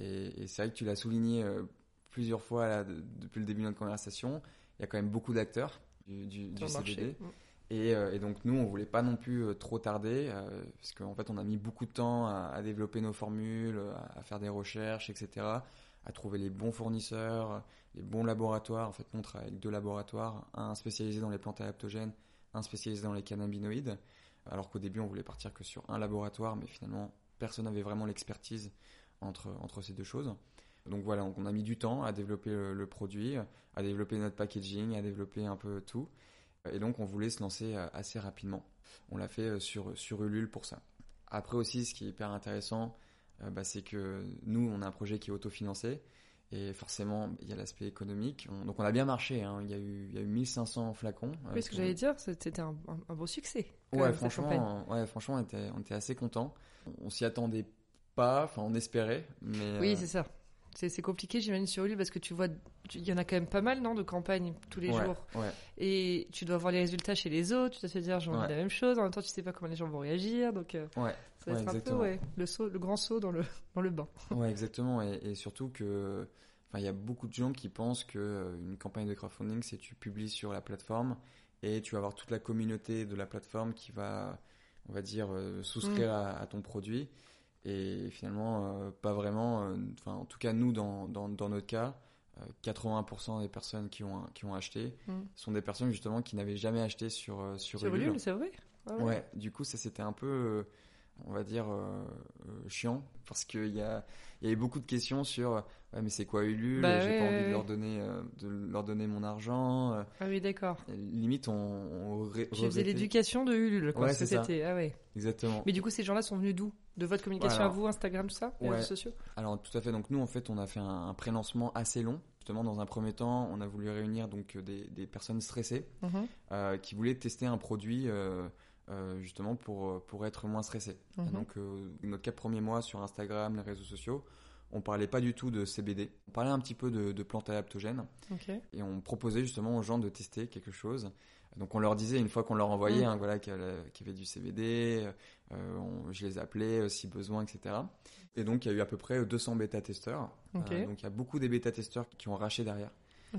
Et, et c'est vrai que tu l'as souligné euh, plusieurs fois là, de- depuis le début de notre conversation. Il y a quand même beaucoup d'acteurs du, du, CBD. Et, euh, et donc nous, on voulait pas non plus euh, trop tarder, euh, parce qu'en fait, on a mis beaucoup de temps à, à développer nos formules, à, à faire des recherches, etc., à trouver les bons fournisseurs, les bons laboratoires. En fait, on travaille avec deux laboratoires, un spécialisé dans les plantes adaptogènes, un spécialisé dans les cannabinoïdes, alors qu'au début, on voulait partir que sur un laboratoire, mais finalement, personne n'avait vraiment l'expertise entre, entre ces deux choses. Donc voilà, on a mis du temps à développer le, le produit, à développer notre packaging, à développer un peu tout. Et donc, on voulait se lancer euh, assez rapidement. On l'a fait euh, sur, sur Ulule pour ça. Après aussi, ce qui est hyper intéressant, euh, bah, c'est que nous, on a un projet qui est autofinancé. Et forcément, il y a l'aspect économique. On- donc, on a bien marché. hein. Il, y a eu, il y a eu 1500 flacons. euh, Oui, ce que j'allais dire, c'était un, un- un beau succès. Ouais, même, franchement, euh, ouais, franchement, on était, on était assez contents. On, on s'y attendait pas, enfin, on espérait. Mais, Oui, euh, c'est ça. C'est c'est compliqué, j'imagine, sur lui, parce que tu vois, il y en a quand même pas mal, non, de campagnes tous les ouais, jours. Ouais, Et tu dois voir les résultats chez les autres, tu dois te dire, j'ai envie Ouais. la même chose, en même temps, tu sais pas comment les gens vont réagir, donc euh, ça va un peu, le, saut, le grand saut dans le, dans le bain. Ouais, exactement. Et, et surtout que, il y a beaucoup de gens qui pensent que euh, une campagne de crowdfunding, c'est tu publies sur la plateforme et tu vas avoir toute la communauté de la plateforme qui va, on va dire, euh, souscrire Mm. à, à ton produit. Et finalement, euh, pas vraiment. euh, Enfin, en tout cas, nous, dans, dans, dans notre cas, euh, 80% des personnes qui ont, qui ont acheté Mm. sont des personnes justement qui n'avaient jamais acheté sur, euh, sur, Sur Ulule. C'est vrai Ah Ouais, du coup, ça c'était un peu, euh, on va dire, euh, euh, chiant, parce qu'il y, a, il y avait beaucoup de questions sur, ouais, mais c'est quoi Ulule? Bah J'ai ouais, pas ouais, envie de leur donner, euh, de leur donner mon argent. Ah oui, d'accord. limite, on, on ré- Tu faisais l'éducation de Ulule, quoi, Ouais, ce que c'est ça. c'était. Ah ouais. Exactement. Mais du coup, ces gens-là sont venus d'où? De votre communication à vous, Instagram, tout ça Les réseaux sociaux? Alors tout à fait. Donc nous, en fait, on a fait un, un pré-lancement assez long. Justement, dans un premier temps, on a voulu réunir donc des, des personnes stressées Mhm. qui voulaient tester un produit. Euh, justement pour, euh, pour être moins stressé. Mhm. Donc, euh, notre quatre premiers mois sur Instagram, les réseaux sociaux, on parlait pas du tout de CBD. On parlait un petit peu de, de plantes adaptogènes et on proposait justement aux gens de tester quelque chose Donc on leur disait une fois qu'on leur envoyait, Mm. hein, voilà, qu'il y avait du CBD, euh, on- je les appelais si besoin, etc. Et donc il y a eu à peu près 200 bêta-testeurs. Ok. Euh, donc il y a beaucoup des bêta-testeurs qui ont racheté derrière.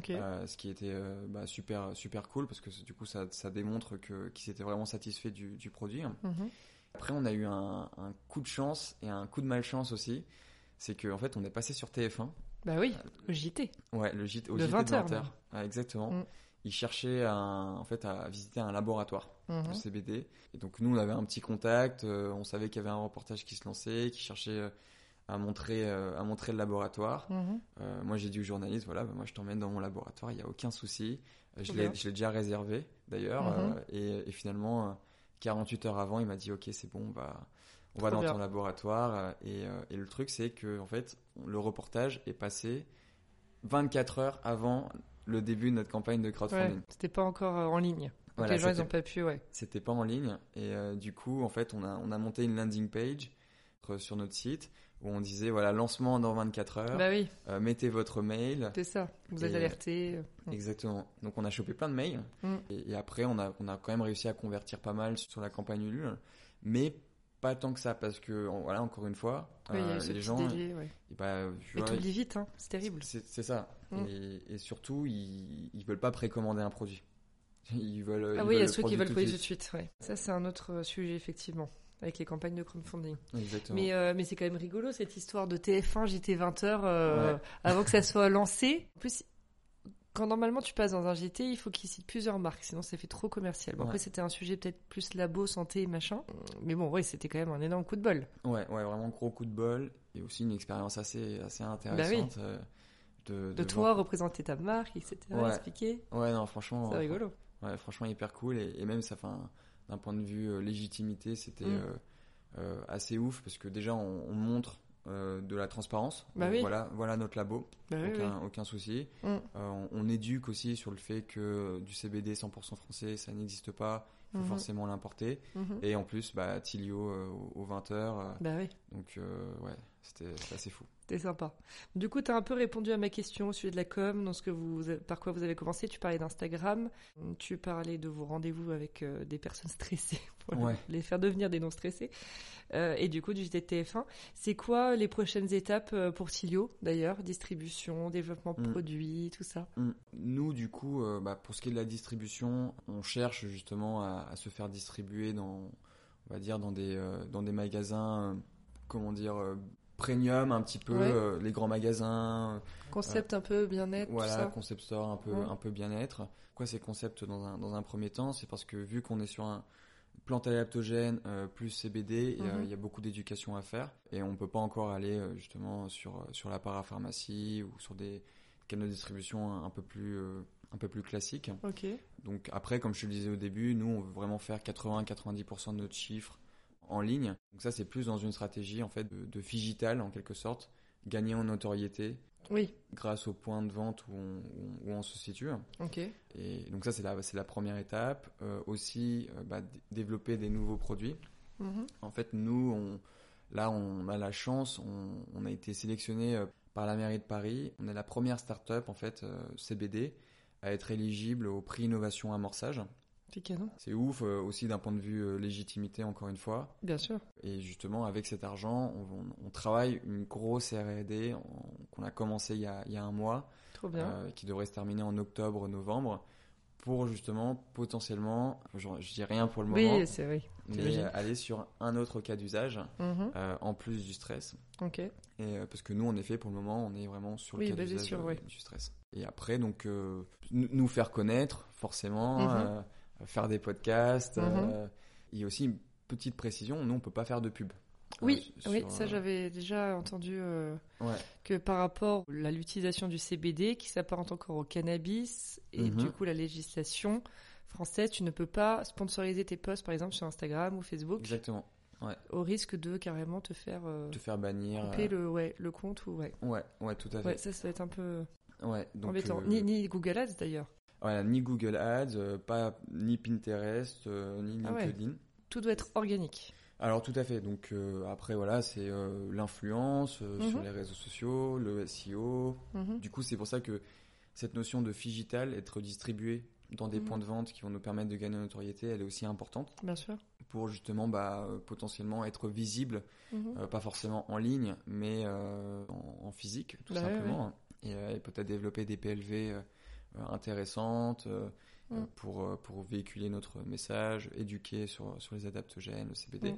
Euh, ce qui était euh, bah, super super cool parce que du coup ça, ça démontre que qu'ils étaient vraiment satisfaits du, du produit. Mhm. Après on a eu un, un coup de chance et un coup de malchance aussi, c'est qu'en fait on est passé sur TF1. Bah oui, le JT. Ouais, le JT, au Le JT de 20 heures, 20 même. heures. Ouais, exactement. Mm. Ils cherchaient à, en fait à visiter un laboratoire Mhm. de CBD. Et donc nous on avait un petit contact, euh, on savait qu'il y avait un reportage qui se lançait, qui cherchait à montrer euh, à montrer le laboratoire. Mhm. Euh, moi, j'ai dit au journaliste, voilà, bah, moi, je t'emmène dans mon laboratoire, il n'y a aucun souci. Je l'ai bien. je l'ai déjà réservé, d'ailleurs. Mhm. euh, et, et finalement, euh, 48 heures avant, il m'a dit, ok, c'est bon, bah, on va dans bien. ton laboratoire. Et, et le truc, c'est que, en fait, le reportage est passé 24 heures avant le début de notre campagne de Ouais, crowdfunding. c'était pas encore en ligne. Voilà, les gens, ils c'était- ont pas pu, ouais. C'était pas en ligne. Et euh, du coup, en fait, on a, on a monté une landing page sur notre site où on disait, voilà, lancement dans 24 heures, Bah oui, euh, mettez votre mail. c'est ça. Vous êtes alerté. Mm. Exactement. Donc on a chopé plein de mails Mm. et, et après on a, on a quand même réussi à convertir pas mal sur la campagne Ulule, mais pas tant que ça parce que voilà encore une fois Oui, il y a euh, les gens délai, ouais. et bah, tu vois, t'oublies vite, hein. C'est terrible. c'est ça Mm. et, et surtout ils, ils veulent pas précommander un produit ils veulent Ah ils oui, il y a le ceux qui produit veulent payer de tout de suite, ouais. Ça, c'est un autre euh, sujet, effectivement. Avec les campagnes de crowdfunding. exactement Mais, euh, mais c'est quand même rigolo cette histoire de TF1, JT 20h, euh, Ouais. avant que ça soit lancé. En plus, quand normalement tu passes dans un JT, il faut qu'il cite plusieurs marques, sinon ça fait trop commercial. Bon, Après, c'était un sujet peut-être plus labo, santé, machin. Mais bon, ouais, c'était quand même un énorme coup de bol. ouais ouais vraiment gros coup de bol et aussi une expérience assez assez Bah intéressante euh, de, De, toi, représenter ta marque, etc., Ouais. expliquer. ouais non franchement C'est rigolo. Ouais, franchement hyper cool et, et même ça, enfin, d'un point de vue euh, légitimité, c'était Mm. euh, euh, assez ouf parce que déjà on, on montre euh, de la transparence. Bah oui. Voilà, voilà notre labo, Bah oui, aucun, souci. Mm. Euh, on, on éduque aussi sur le fait que du CBD 100% français, ça n'existe pas. Faut Mhm. forcément l'importer. Mhm. Et en plus, bah, Tilio euh, aux 20h. Bah oui. donc euh, ouais, c'était assez fou. C'était sympa. Du coup, tu as un peu répondu à ma question au sujet de la com, dans ce que vous, par quoi vous avez commencé. Tu parlais d'Instagram, tu parlais de vos rendez-vous avec euh, des personnes stressées pour Ouais. les faire devenir des non stressés. Euh, et du coup, du JT de TF1. C'est quoi les prochaines étapes euh, pour Tilio, d'ailleurs? Distribution, développement de Mm. produits, tout ça? Mm. Nous, du coup, euh, bah, pour ce qui est de la distribution, on cherche justement à, à se faire distribuer dans, on va dire, dans des, euh, dans des magasins, euh, comment dire, euh, premium, un petit peu, Ouais. les grands magasins, Concept un peu bien-être, tout voilà, ça concept store, un peu, Ouais. un peu bien-être. Pourquoi ces concepts dans un, dans un premier temps? C'est parce que vu qu'on est sur un plante adaptogène euh, plus CBD, il y a- Mhm. y, a beaucoup d'éducation à faire et on peut pas encore aller euh, justement sur, sur la parapharmacie ou sur des canaux de distribution un, un peu plus, un peu plus classiques. Ok. Donc après, comme je te le disais au début, nous on veut vraiment faire 80-90% de notre chiffre en ligne. Donc ça c'est plus dans une stratégie en fait de, de figital en quelque sorte, gagner en notoriété Oui, grâce au point de vente où on, où on se situe. ok. Et donc ça c'est la, c'est la première étape. Euh, aussi euh, bah, développer des nouveaux produits. Mhm. En fait nous, on, là on a la chance, on, on a été sélectionné euh, par la mairie de Paris. On est la première start-up en fait euh, CBD à être éligible au prix innovation amorçage. C'est canon. C'est ouf euh, aussi d'un point de vue euh, légitimité encore une fois. Bien sûr. Et justement, avec cet argent, on, travaille une grosse R&D qu'on a commencé il y a, il y a un mois, Trop bien. euh, qui devrait se terminer en octobre-novembre, pour justement potentiellement, je, je dis rien pour le moment, oui, c'est oui. mais aller sur un autre cas d'usage Mhm. en plus du stress. Ok. Et parce que nous, en effet, pour le moment, on est vraiment sur le Oui, cas d'usage du stress. Et après, donc, euh, nous faire connaître, forcément, Mhm. euh, faire des podcasts, euh, et aussi une petite précision, nous, on peut pas faire de pub. Oui, Euh, oui, ça j'avais déjà entendu euh, Ouais. que par rapport à l'utilisation du CBD qui s'apparente encore au cannabis et Mhm. du coup la législation française, tu ne peux pas sponsoriser tes posts par exemple sur Instagram ou Facebook Exactement. au risque de carrément te faire euh, Te faire bannir. couper le, ouais, le compte ou ouais. Ouais, ouais, tout à Ouais, fait. ça, ça va être un peu Ouais, donc, embêtant. euh, Ni, ni Google Ads d'ailleurs. voilà, ni Google Ads, euh, pas ni Pinterest, euh, ni Ah ouais. LinkedIn. Tout doit être organique. Alors tout à fait. Donc euh, après voilà, c'est euh, l'influence euh, Mhm. sur les réseaux sociaux, le SEO. Mhm. Du coup, c'est pour ça que cette notion de figital, être distribué dans des Mhm. points de vente qui vont nous permettre de gagner en notoriété, elle est aussi importante Bien sûr. pour justement bah, potentiellement être visible, pas forcément en ligne, mais en, en physique, tout Bah ouais, simplement. Et, euh, et peut-être développer des PLV euh, euh, intéressantes Mm. pour, pour véhiculer notre message, éduquer sur, sur les adaptogènes, le CBD. Mm.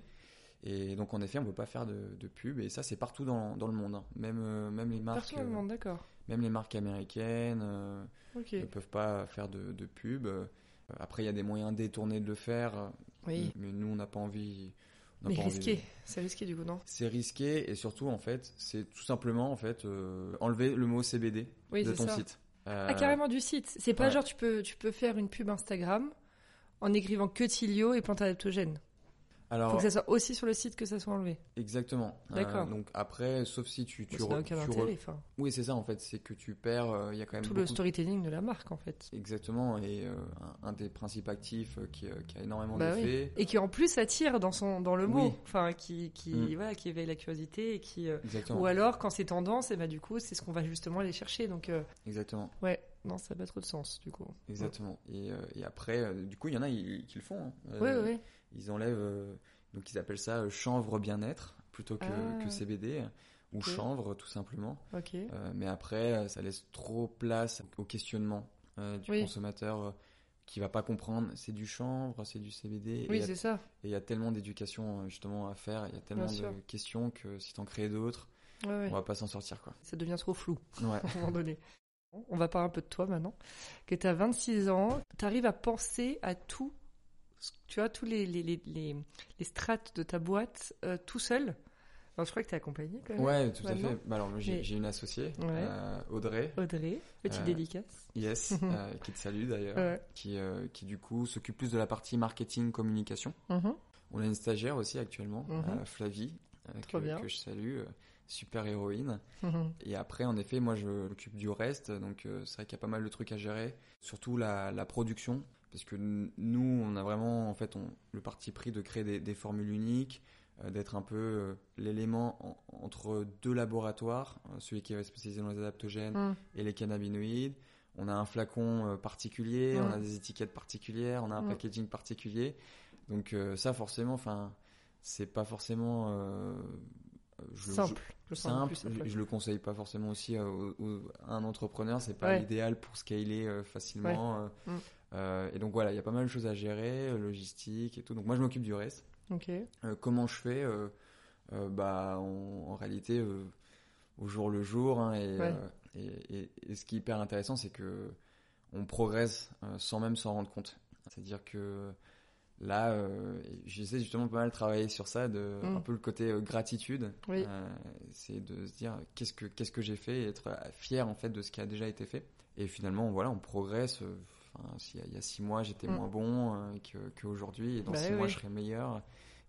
Et donc en effet, on ne peut pas faire de, de pub, et ça c'est partout dans, dans le monde, hein. même, même les marques. Partout dans le monde, d'accord. même les marques américaines ne peuvent pas faire de, de pub. Après, il y a des moyens détournés de le faire, Oui. mais nous, on n'a pas envie. Mais pas envie de- risqué. C'est risqué du coup, non? C'est risqué et surtout, en fait, c'est tout simplement en fait euh, enlever le mot CBD Oui, de ton ça. site. Euh, Ah, carrément du site. C'est pas ouais. genre tu peux, tu peux faire une pub Instagram en écrivant que Tilio et plante adaptogène. Alors, Faut que ça soit aussi sur le site que ça soit enlevé. exactement. Euh, D'accord. donc après, sauf si tu, tu, ça re- aucun tu intérêt. Oui, c'est ça en fait, c'est que tu perds. euh, Il y a quand même tout le storytelling de la marque en fait. Exactement, et euh, un, un des principes actifs qui, qui a énormément Bah oui. d'effet. Et qui en plus attire dans son dans le mot. Oui. Enfin, qui qui Mm. voilà, qui éveille la curiosité et qui. Ou alors quand c'est tendance, et bah du coup c'est ce qu'on va justement aller chercher. Donc Exactement. ouais, non, ça n'a pas trop de sens du coup. Exactement. Et, et après, du coup, il y en a qui le font. hein. Ouais, ouais. Ils enlèvent, euh, donc ils appellent ça euh, chanvre bien-être plutôt que, Ah. que CBD ou chanvre tout simplement. Euh, mais après, ça laisse trop place au questionnement euh, du Oui. consommateur euh, qui va pas comprendre. C'est du chanvre, c'est du CBD. Oui, c'est ça. et il y a tellement d'éducation justement à faire. Il y a tellement Bien sûr. de questions que si t'en crées d'autres, Ouais, ouais. on va pas s'en sortir quoi. Ça devient trop flou. Ouais. à un moment donné. On va parler un peu de toi maintenant. Que tu as 26 ans, tu arrives à penser à tout, tu vois, tous les, les, les, les, strates de ta boîte euh, tout seul. Alors, je crois que tu es accompagné quand même. Ouais, tout à fait. Bah, alors, j'ai j'ai une associée, Ouais. euh, Audrey, Audrey, petite Euh, dédicace. yes, euh, qui te salue d'ailleurs, Ouais. qui, qui du coup s'occupe plus de la partie marketing, communication. Mhm. On a une stagiaire aussi actuellement, Mhm. Flavie, que je salue, euh, super héroïne. Mhm. Et après, en effet, moi, je m'occupe du reste, donc euh, c'est vrai qu'il y a pas mal de trucs à gérer, surtout la, la production, parce que nous, on a vraiment, en fait, on, le parti pris de créer des, des formules uniques, euh, d'être un peu euh, l'élément en- entre deux laboratoires, celui qui est spécialisé dans les adaptogènes Mhm. et les cannabinoïdes. On a un flacon particulier, Mm. on a des étiquettes particulières, on a un Mm. packaging particulier. Donc ça, forcément, enfin, c'est pas forcément je- Simple. je- peu simple. Je, je le conseille pas forcément aussi à, un entrepreneur. C'est pas Ouais. l'idéal pour scaler euh, facilement. euh, Mm. euh, et donc voilà, il y a pas mal de choses à gérer, logistique et tout. Donc moi, je m'occupe du reste. Euh, comment je fais euh, bah, en, en réalité, au jour le jour. hein, et, Ouais. et, et- et ce qui est hyper intéressant, c'est que on progresse sans même s'en rendre compte. C'est-à-dire que là, euh, j'essaie justement pas mal de travailler sur ça, de, Mm. un peu le côté euh, gratitude. Oui. Euh, c'est de se dire qu'est-ce que, qu'est-ce que j'ai fait et être euh, fier en fait de ce qui a déjà été fait. Et finalement, voilà, on progresse. Enfin, s'il y a- il y a six mois, j'étais Mm. moins bon qu'aujourd'hui, et dans Bah six oui, mois, je serai meilleur.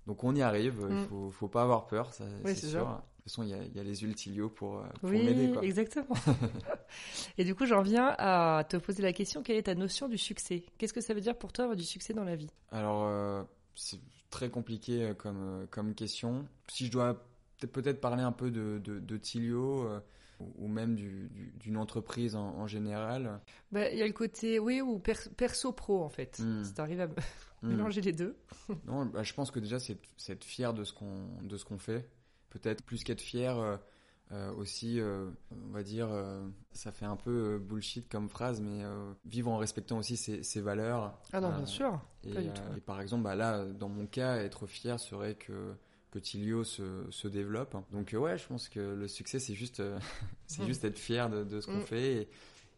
Donc on y arrive, il Mm. faut, faut pas avoir peur, ça, Oui, c'est c'est sûr. sûr. De toute façon, il y a, il y a les huiles Tilio pour, euh, pour Oui, m'aider. Quoi. exactement. Et du coup, j'en viens à te poser la question quelle est ta notion du succès? Qu'est-ce que ça veut dire pour toi avoir du succès dans la vie? Alors, euh, c'est très compliqué euh, comme, comme question. Si je dois peut- peut-être parler un peu de, de, de Tilio, euh, ou- même du- du- d'une entreprise en, en général. Bah, Il y a le côté, oui, ou per- perso-pro en fait. Mm. Si t'arrives à Hmm. mélanger les deux. Non, bah, je pense que déjà, c'est être fier de ce qu'on de ce qu'on fait. Peut-être plus qu'être fier, euh, euh, aussi, euh, on va dire, euh, ça fait un peu bullshit comme phrase, mais vivre en respectant aussi ses, ses valeurs. Ah non, bien sûr. Et, par exemple, bah là, dans mon cas, être fier serait que que Tilio se, se développe. Donc ouais, je pense que le succès, c'est juste, c'est Mm. juste être fier de, de ce qu'on Mm. fait. Et,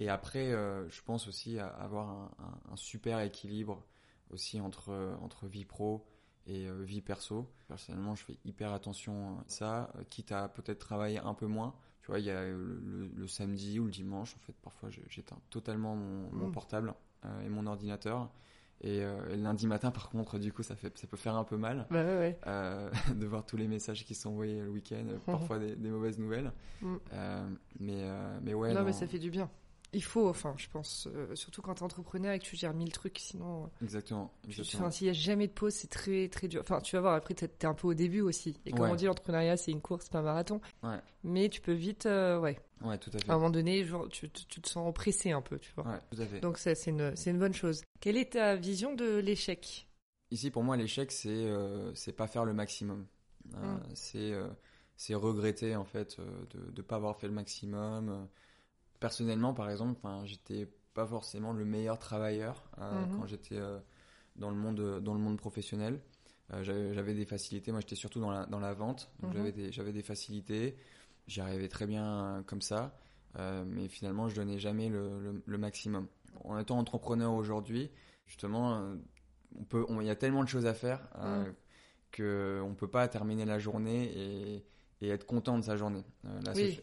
et après, je pense aussi à avoir un, un- un super équilibre aussi entre entre vie pro et euh, vie perso. Personnellement, je fais hyper attention à ça, euh, quitte à peut-être travailler un peu moins. Tu vois, il y a le, le- le samedi ou le dimanche, en fait, parfois j'éteins totalement mon, mon Mm. portable euh, et mon ordinateur. Et, euh, et lundi matin, par contre, du coup, ça, fait, ça peut faire un peu mal Bah ouais, ouais. euh, de voir tous les messages qui sont envoyés le week-end, parfois des, des mauvaises nouvelles. Mm. Euh, mais, mais ouais, non, non. mais ça fait du bien. Il faut, enfin, je pense, euh, surtout quand t'es entrepreneur et que tu gères mille trucs, sinon. euh, Exactement. exactement. S'il n'y a jamais de pause, c'est très très dur. Enfin, tu vas voir, après, t'es un peu au début aussi. Et comme Ouais. on dit, l'entrepreneuriat, c'est une course, pas un marathon. Ouais. Mais tu peux vite, euh, ouais, Ouais, tout à fait. à un moment donné, genre, tu, tu- tu te sens oppressé un peu, tu vois. Ouais, tout à fait. Donc, c'est une, bonne chose. Quelle est ta vision de l'échec? Ici, pour moi, l'échec, c'est euh, pas faire le maximum. Mm. C'est regretter en fait de ne pas avoir fait le maximum. Euh, Personnellement, par exemple, enfin, j'étais pas forcément le meilleur travailleur euh, Mhm. quand j'étais euh, dans le monde dans le monde professionnel. Euh, j'avais des facilités. Moi, j'étais surtout dans la dans la vente, donc Mhm. j'avais des j'avais des facilités. J'y arrivais très bien euh, comme ça, Euh, mais finalement, je donnais jamais le, le- le maximum. En étant entrepreneur aujourd'hui, justement, euh, on peut, il y a tellement de choses à faire euh, Mm. que on peut pas terminer la journée et, et être content de sa journée. Euh, Oui.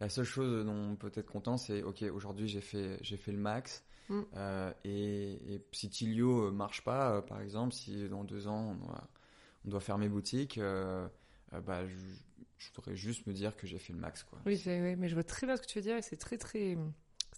La seule chose dont on peut être content, c'est ok, aujourd'hui j'ai fait, j'ai fait le max. Mm. Euh, et, et si Tilio euh, marche pas, euh, par exemple, si dans deux ans on doit, on doit fermer boutique, euh, bah, je, je voudrais juste me dire que j'ai fait le max. Quoi. Oui, oui, mais je vois très bien ce que tu veux dire et c'est très très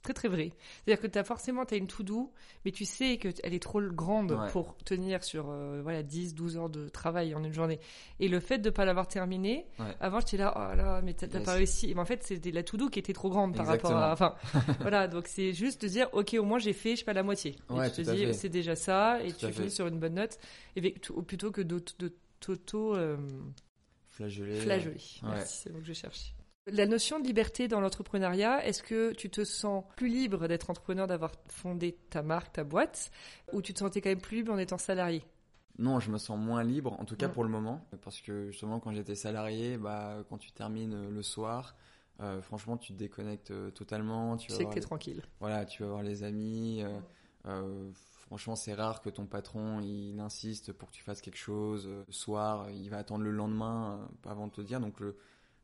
très très vrai. C'est-à-dire que as forcément as une to do, mais tu sais que elle est trop grande Ouais. pour tenir sur euh, voilà 10 12 heures de travail en une journée. Et le fait de pas l'avoir terminé, Ouais. avant j'étais là oh là mais t'as Yes. pas réussi. Mais en fait, c'était la to do qui était trop grande par rapport à enfin voilà, donc c'est juste de dire OK, au moins j'ai fait, je sais pas la moitié. Et Ouais, tu te dis c'est déjà ça et Tout tu finis sur une bonne note et plutôt que de de euh, Flageoler. Flageoler. Ouais. Merci, c'est le mot que je cherchais. La notion de liberté dans l'entrepreneuriat, est-ce que tu te sens plus libre d'être entrepreneur, d'avoir fondé ta marque, ta boîte, ou tu te sentais quand même plus libre en étant salarié? Non, je me sens moins libre, en tout cas pour le moment, parce que justement quand j'étais salarié, bah, quand tu termines euh, le soir, euh, franchement tu te déconnectes euh, totalement. Tu sais que t'es les- tranquille. Voilà, tu vas voir les amis. euh, franchement, c'est rare que ton patron il insiste pour que tu fasses quelque chose. Le soir, il va attendre le lendemain avant de te dire. Donc, le,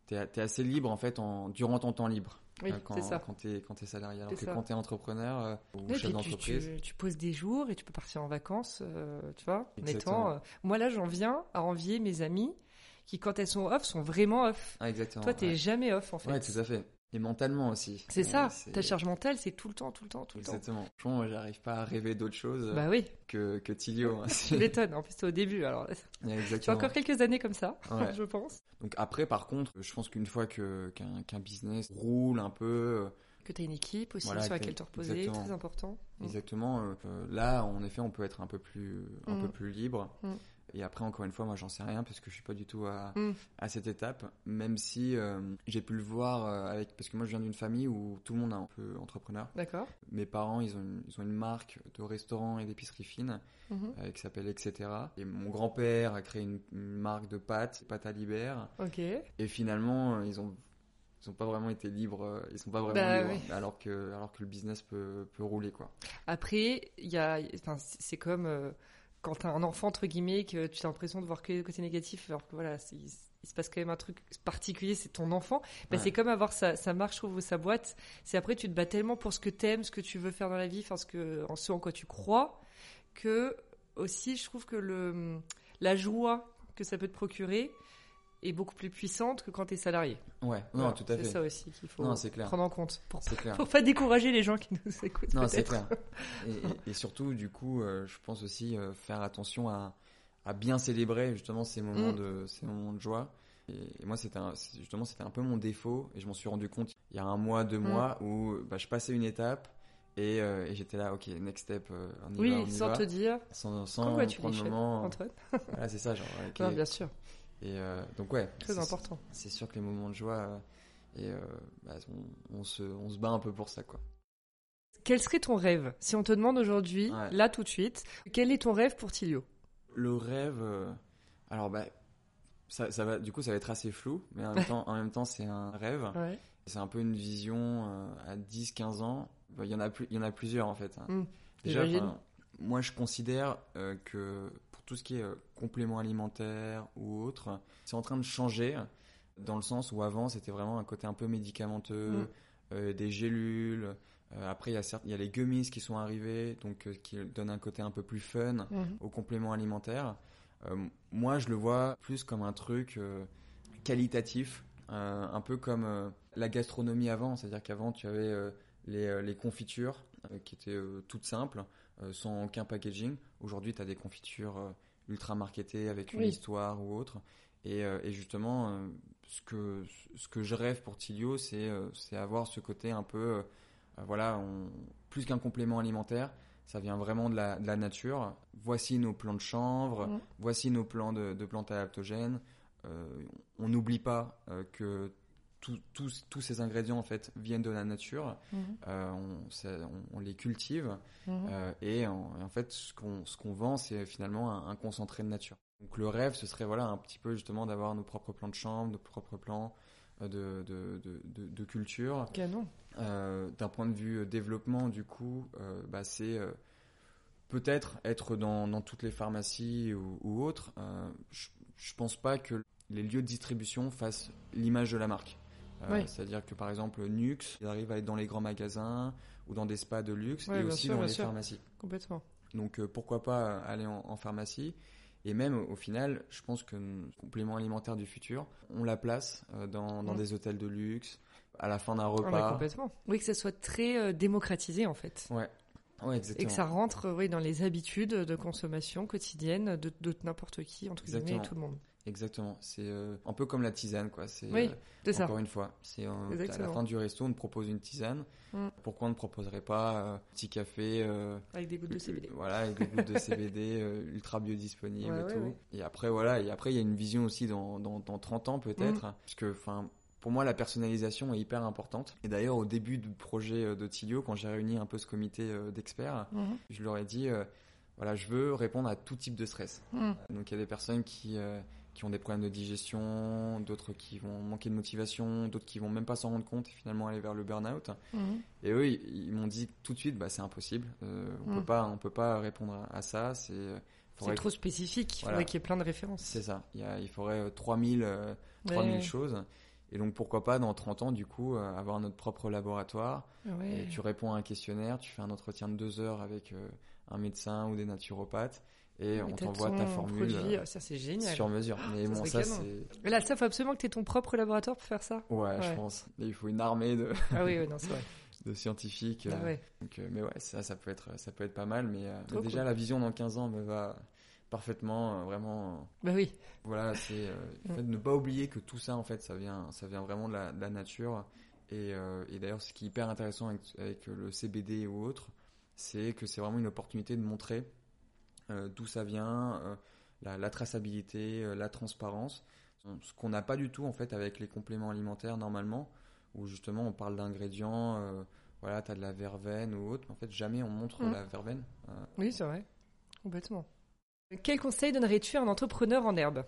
t'es, es assez libre en fait en, durant ton temps libre. Oui, euh, quand, c'est ça. Quand t'es, quand t'es salarié. Alors C'est que ça. quand t'es entrepreneur euh, ou chef tu, d'entreprise. tu- tu poses des jours et tu peux partir en vacances, euh, tu vois. En étant, euh, moi là, j'en viens à envier mes amies qui, quand elles sont off, sont vraiment off. Ah, exactement. Toi, t'es ouais. jamais off en fait. Ouais, tout à fait. Et mentalement aussi. C'est Euh, ça. Ta charge mentale, c'est tout le temps, tout le temps, tout le temps. Exactement. Moi, j'arrive pas à rêver d'autre chose euh, Bah oui, que, que Tilio. hein. tu m'étonnes. En plus, c'est au début. Alors, tu as Exactement. encore quelques années comme ça, Ouais. je pense. Donc après, par contre, je pense qu'une fois que qu'un business roule un peu, euh, Que tu as une équipe aussi Voilà, sur que laquelle te reposer, exactement. très important. Mm. exactement, euh, là, en effet, on peut être un peu plus un Mm. peu plus libre. Mm. Et après, encore une fois, moi, j'en sais rien parce que je suis pas du tout à Mm. à cette étape. Même si euh, j'ai pu le voir euh, avec parce que moi, je viens d'une famille où tout le monde est un peu entrepreneur. D'accord. Mes parents, ils ont une, ils ont une marque de restaurant et d'épicerie fine Mhm. euh, qui s'appelle Etc. Et mon grand-père a créé une, une marque de pâtes, pâtes à Libère. Ok. Et finalement, ils ont ils ont pas vraiment été libres, ils sont pas vraiment Bah libres, oui. alors que alors que le business peut peut rouler quoi. Après, il y a, enfin, c'est c'est comme euh, quand t'as un enfant entre guillemets que tu as l'impression de voir que le côté négatif, alors que voilà, il, il se passe quand même un truc particulier, c'est ton enfant. Bah, Ouais. C'est comme avoir sa, sa marque, je trouve, ou sa boîte. C'est après tu te bats tellement pour ce que t'aimes, ce que tu veux faire dans la vie, enfin ce que, en ce en quoi tu crois, que aussi je trouve que le la joie que ça peut te procurer est beaucoup plus puissante que quand t'es salarié. Ouais, Voilà, non, tout à C'est fait. ça aussi qu'il faut Non, c'est clair. prendre en compte pour C'est clair. pour pas décourager les gens qui nous écoutent. Non, c'est clair. Et, et- et surtout, du coup, euh, je pense aussi euh, faire attention à, à bien célébrer justement ces moments Mm. de ces moments de joie. Et, et moi, c'était un- c'est- justement c'était un peu mon défaut et je m'en suis rendu compte il y a un mois, deux Mm. mois où bah, je passais une étape et, euh, et j'étais là, ok, next step, euh, on y va, on Oui, y sans va. te dire. sans, sans Pourquoi tu prendre le moment. Antoine? Voilà, c'est ça, genre. ok. Non, bien sûr, Et euh, donc ouais, très c'est- important. C'est sûr que les moments de joie, euh, et euh, bah, on, on se, on se bat un peu pour ça, quoi. Quel serait ton rêve? Si on te demande aujourd'hui, Ouais. là tout de suite, quel est ton rêve pour Tilio? Le rêve, euh, alors bah, ça, ça va, du coup, ça va être assez flou, mais en même temps, en même temps, c'est un rêve. Ouais. C'est un peu une vision euh, à 10-15 ans. Bah, Il y en a plus, y en a plusieurs en fait. hein. Mm, Déjà, moi, je considère euh, que tout ce qui est euh, complément alimentaire ou autre, c'est en train de changer dans le sens où avant, c'était vraiment un côté un peu médicamenteux, Mm. euh, des gélules. Euh, après, il y a certes, il y a les gummies qui sont arrivés, donc qui donnent un côté un peu plus fun Mhm. aux compléments alimentaires. Moi, je le vois plus comme un truc qualitatif, euh, un peu comme euh, la gastronomie avant. C'est-à-dire qu'avant, tu avais euh, les, les confitures qui étaient toutes simples, sans aucun packaging. Aujourd'hui, tu as des confitures ultra marketées avec une histoire ou autre. Et, et justement, ce, que, ce que je rêve pour Tilio, c'est avoir ce côté un peu, voilà, on, plus qu'un complément alimentaire, ça vient vraiment de la, de la, nature. Voici nos plants de chanvre, mmh. voici nos plants de, de plantes adaptogènes. Euh, on n'oublie pas euh, que tous ces ingrédients en fait viennent de la nature. Mmh. Euh, on, on, les cultive mmh. et, en, en, fait ce qu'on ce qu'on vend c'est finalement un, concentré de nature. Donc le rêve ce serait voilà un petit peu justement d'avoir nos propres plants de chanvre, nos propres plants de, de, de, de culture. Canon. Euh, d'un point de vue euh, développement, du coup, euh, bah, c'est peut-être être dans, dans, toutes les pharmacies ou, ou autres. je, je pense pas que les lieux de distribution fassent l'image de la marque. C'est-à-dire que par exemple Nux, il arrive à être dans les grands magasins ou dans des spas de luxe et aussi dans les pharmacies. Complètement. Donc pourquoi pas aller en, en, pharmacie et même au final, je pense que complément alimentaire du futur, on la place dans, dans des hôtels de luxe, à la fin d'un repas. complètement. Oui, que ça soit très euh, démocratisé en fait. Ouais. Ouais, exactement. Et que ça rentre oui, dans les habitudes de consommation quotidienne de, de n'importe qui, entre guillemets, et tout le monde. Exactement. C'est euh, un peu comme la tisane, quoi. C'est oui, euh, encore une fois. C'est à la fin du resto, on te propose une tisane. Mm. Pourquoi on ne proposerait pas un petit café avec des gouttes de CBD Voilà, avec des gouttes de CBD ultra biodisponibles et tout. Et après, voilà. Et après, il y a une vision aussi dans, dans, dans 30 ans peut-être, mm. parce que, enfin, pour moi, la personnalisation est hyper importante. Et d'ailleurs, au début du projet euh, de Tilio, quand j'ai réuni un peu ce comité euh, d'experts, mhm. je leur ai dit, euh, voilà, je veux répondre à tout type de stress. Mhm. Donc, il y a des personnes qui, qui ont des problèmes de digestion, d'autres qui vont manquer de motivation, d'autres qui vont même pas s'en rendre compte et finalement aller vers le burn-out. Mhm. Et eux, ils, m'ont dit tout de suite, bah, c'est impossible. on peut pas, on peut pas répondre à, ça. C'est c'est trop spécifique, il faudrait qu'il y ait plein de références. C'est ça, il, y a, il faudrait 3000, 3000 choses. Et donc pourquoi pas dans 30 ans du coup euh, avoir notre propre laboratoire. Et tu réponds à un questionnaire, tu fais un entretien de deux heures avec euh, un médecin ou des naturopathes et on t'envoie ta formule produit, euh, ça génial. sur mesure. Mais bon ça c'est. Là ça faut absolument que tu aies ton propre laboratoire pour faire ça. Ouais, je pense. Il faut une armée de. ah oui, non c'est vrai. de scientifiques. Ah donc, mais ouais ça ça peut être ça peut être pas mal mais, déjà la vision dans 15 ans me va parfaitement, euh, vraiment. Bah oui. Voilà, c'est euh, en fait, ne pas oublier que tout ça, en fait, ça vient, ça vient vraiment de la, de la nature. Et, euh, et d'ailleurs, ce qui est hyper intéressant avec, avec le CBD ou autre, c'est que c'est vraiment une opportunité de montrer d'où ça vient, la, la, traçabilité, la transparence, ce qu'on n'a pas du tout en fait avec les compléments alimentaires normalement, où justement on parle d'ingrédients, voilà, tu as de la verveine ou autre, mais en fait jamais on montre mm. la verveine. oui, c'est vrai, complètement. Quel conseil donnerais-tu à un entrepreneur en herbe?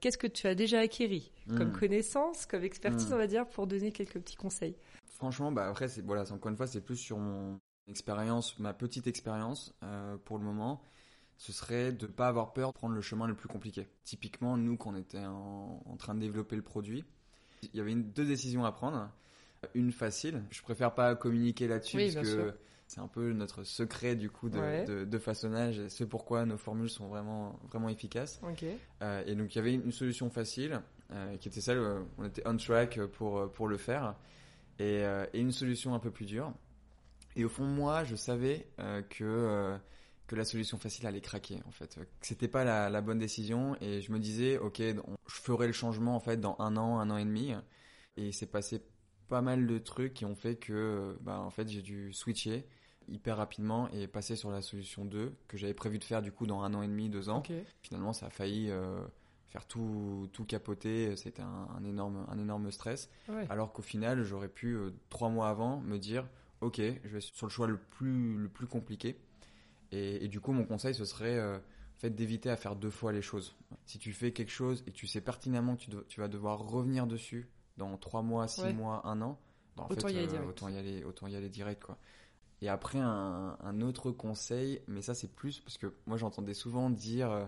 Qu'est-ce que tu as déjà acquis comme hmm. connaissance, comme expertise, hmm. on va dire, pour donner quelques petits conseils Franchement, bah après, c'est voilà, encore une fois, c'est plus sur mon expérience, ma petite expérience euh, pour le moment. Ce serait de ne pas avoir peur de prendre le chemin le plus compliqué. Typiquement, nous, quand on était en, train de développer le produit, il y avait une, deux décisions à prendre. Une facile, je préfère pas communiquer là-dessus parce que c'est un peu notre secret du coup de, de, façonnage et c'est pourquoi nos formules sont vraiment vraiment efficaces. Euh, et donc il y avait une solution facile euh, qui était celle où on était on track pour pour le faire et, euh, et une solution un peu plus dure. Et au fond moi je savais que que la solution facile allait craquer en fait, c'était pas la, la, bonne décision et je me disais ok je ferai le changement en fait dans un an un an et demi et c'est passé pas mal de trucs qui ont fait que bah, en fait j'ai dû switcher hyper rapidement et passer sur la solution 2 que j'avais prévu de faire du coup dans un an et demi, deux ans. Finalement ça a failli euh, faire tout, tout capoter, c'était un, un, énorme, un énorme stress. Alors qu'au final j'aurais pu euh, trois mois avant me dire ok je vais sur le choix le plus, le plus compliqué. Et, et du coup mon conseil ce serait euh, fait d'éviter à faire deux fois les choses. Si tu fais quelque chose et que tu sais pertinemment que tu, tu vas devoir revenir dessus dans trois mois, six mois, un an, autant, y aller euh, autant y aller autant y aller direct quoi. Et après un, un autre conseil, mais ça c'est plus parce que moi j'entendais souvent dire euh,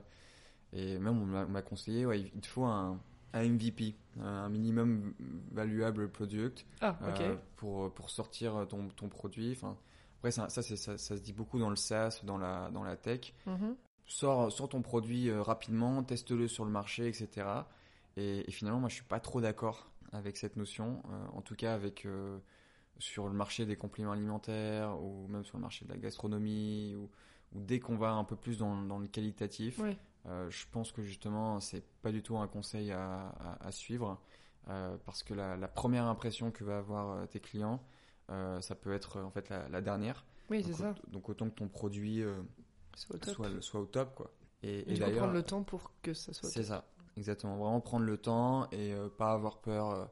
et même on m'a conseillé ouais, il te faut un, un MVP, un minimum valuable product ah, euh, pour pour sortir ton ton produit. Enfin après ça ça, ça, ça se dit beaucoup dans le SaaS, dans la dans la tech. Mm-hmm. Sors, sors ton produit rapidement, teste-le sur le marché, etc. Et, et, finalement, moi, je suis pas trop d'accord avec cette notion, euh, en tout cas avec euh, sur le marché des compléments alimentaires ou même sur le marché de la gastronomie ou, ou dès qu'on va un peu plus dans, dans le qualitatif, euh, je pense que justement c'est pas du tout un conseil à, à- à suivre euh, parce que la, la première impression que va avoir euh, tes clients, euh, ça peut être euh, en fait la, la dernière. Oui, c'est Donc, ça. donc autant que ton produit euh, au soit, au top quoi. Et, et prendre le temps pour que ça soit. c'est ça, exactement. Vraiment prendre le temps et euh, pas avoir peur euh,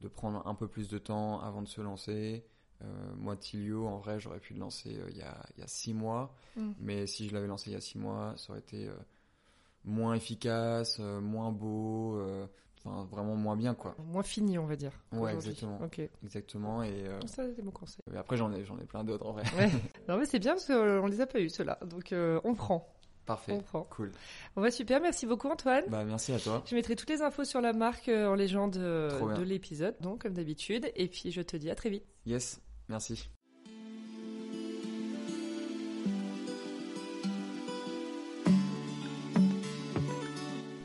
de prendre un peu plus de temps avant de se lancer. Euh, moi, Tilio, en vrai, j'aurais pu le lancer euh, il y, a, il y a six mois. Mm. Mais si je l'avais lancé il y a six mois, ça aurait été euh, moins efficace, euh, moins beau, euh, enfin vraiment moins bien, quoi. Moins fini, on va dire. Ouais, exactement. Ok. Exactement. Et, euh, Ça, c'est mon conseil. après, j'en ai, j'en ai plein d'autres en vrai. Ouais. non, mais c'est bien parce qu'on les a pas eu, ceux-là. Donc, euh, on prend. Parfait. On prend. Cool. On va super. Merci beaucoup, Antoine. Bah, merci à toi. Je mettrai toutes les infos sur la marque euh, en légende de l'épisode, donc comme d'habitude. Et puis je te dis à très vite. Yes, merci.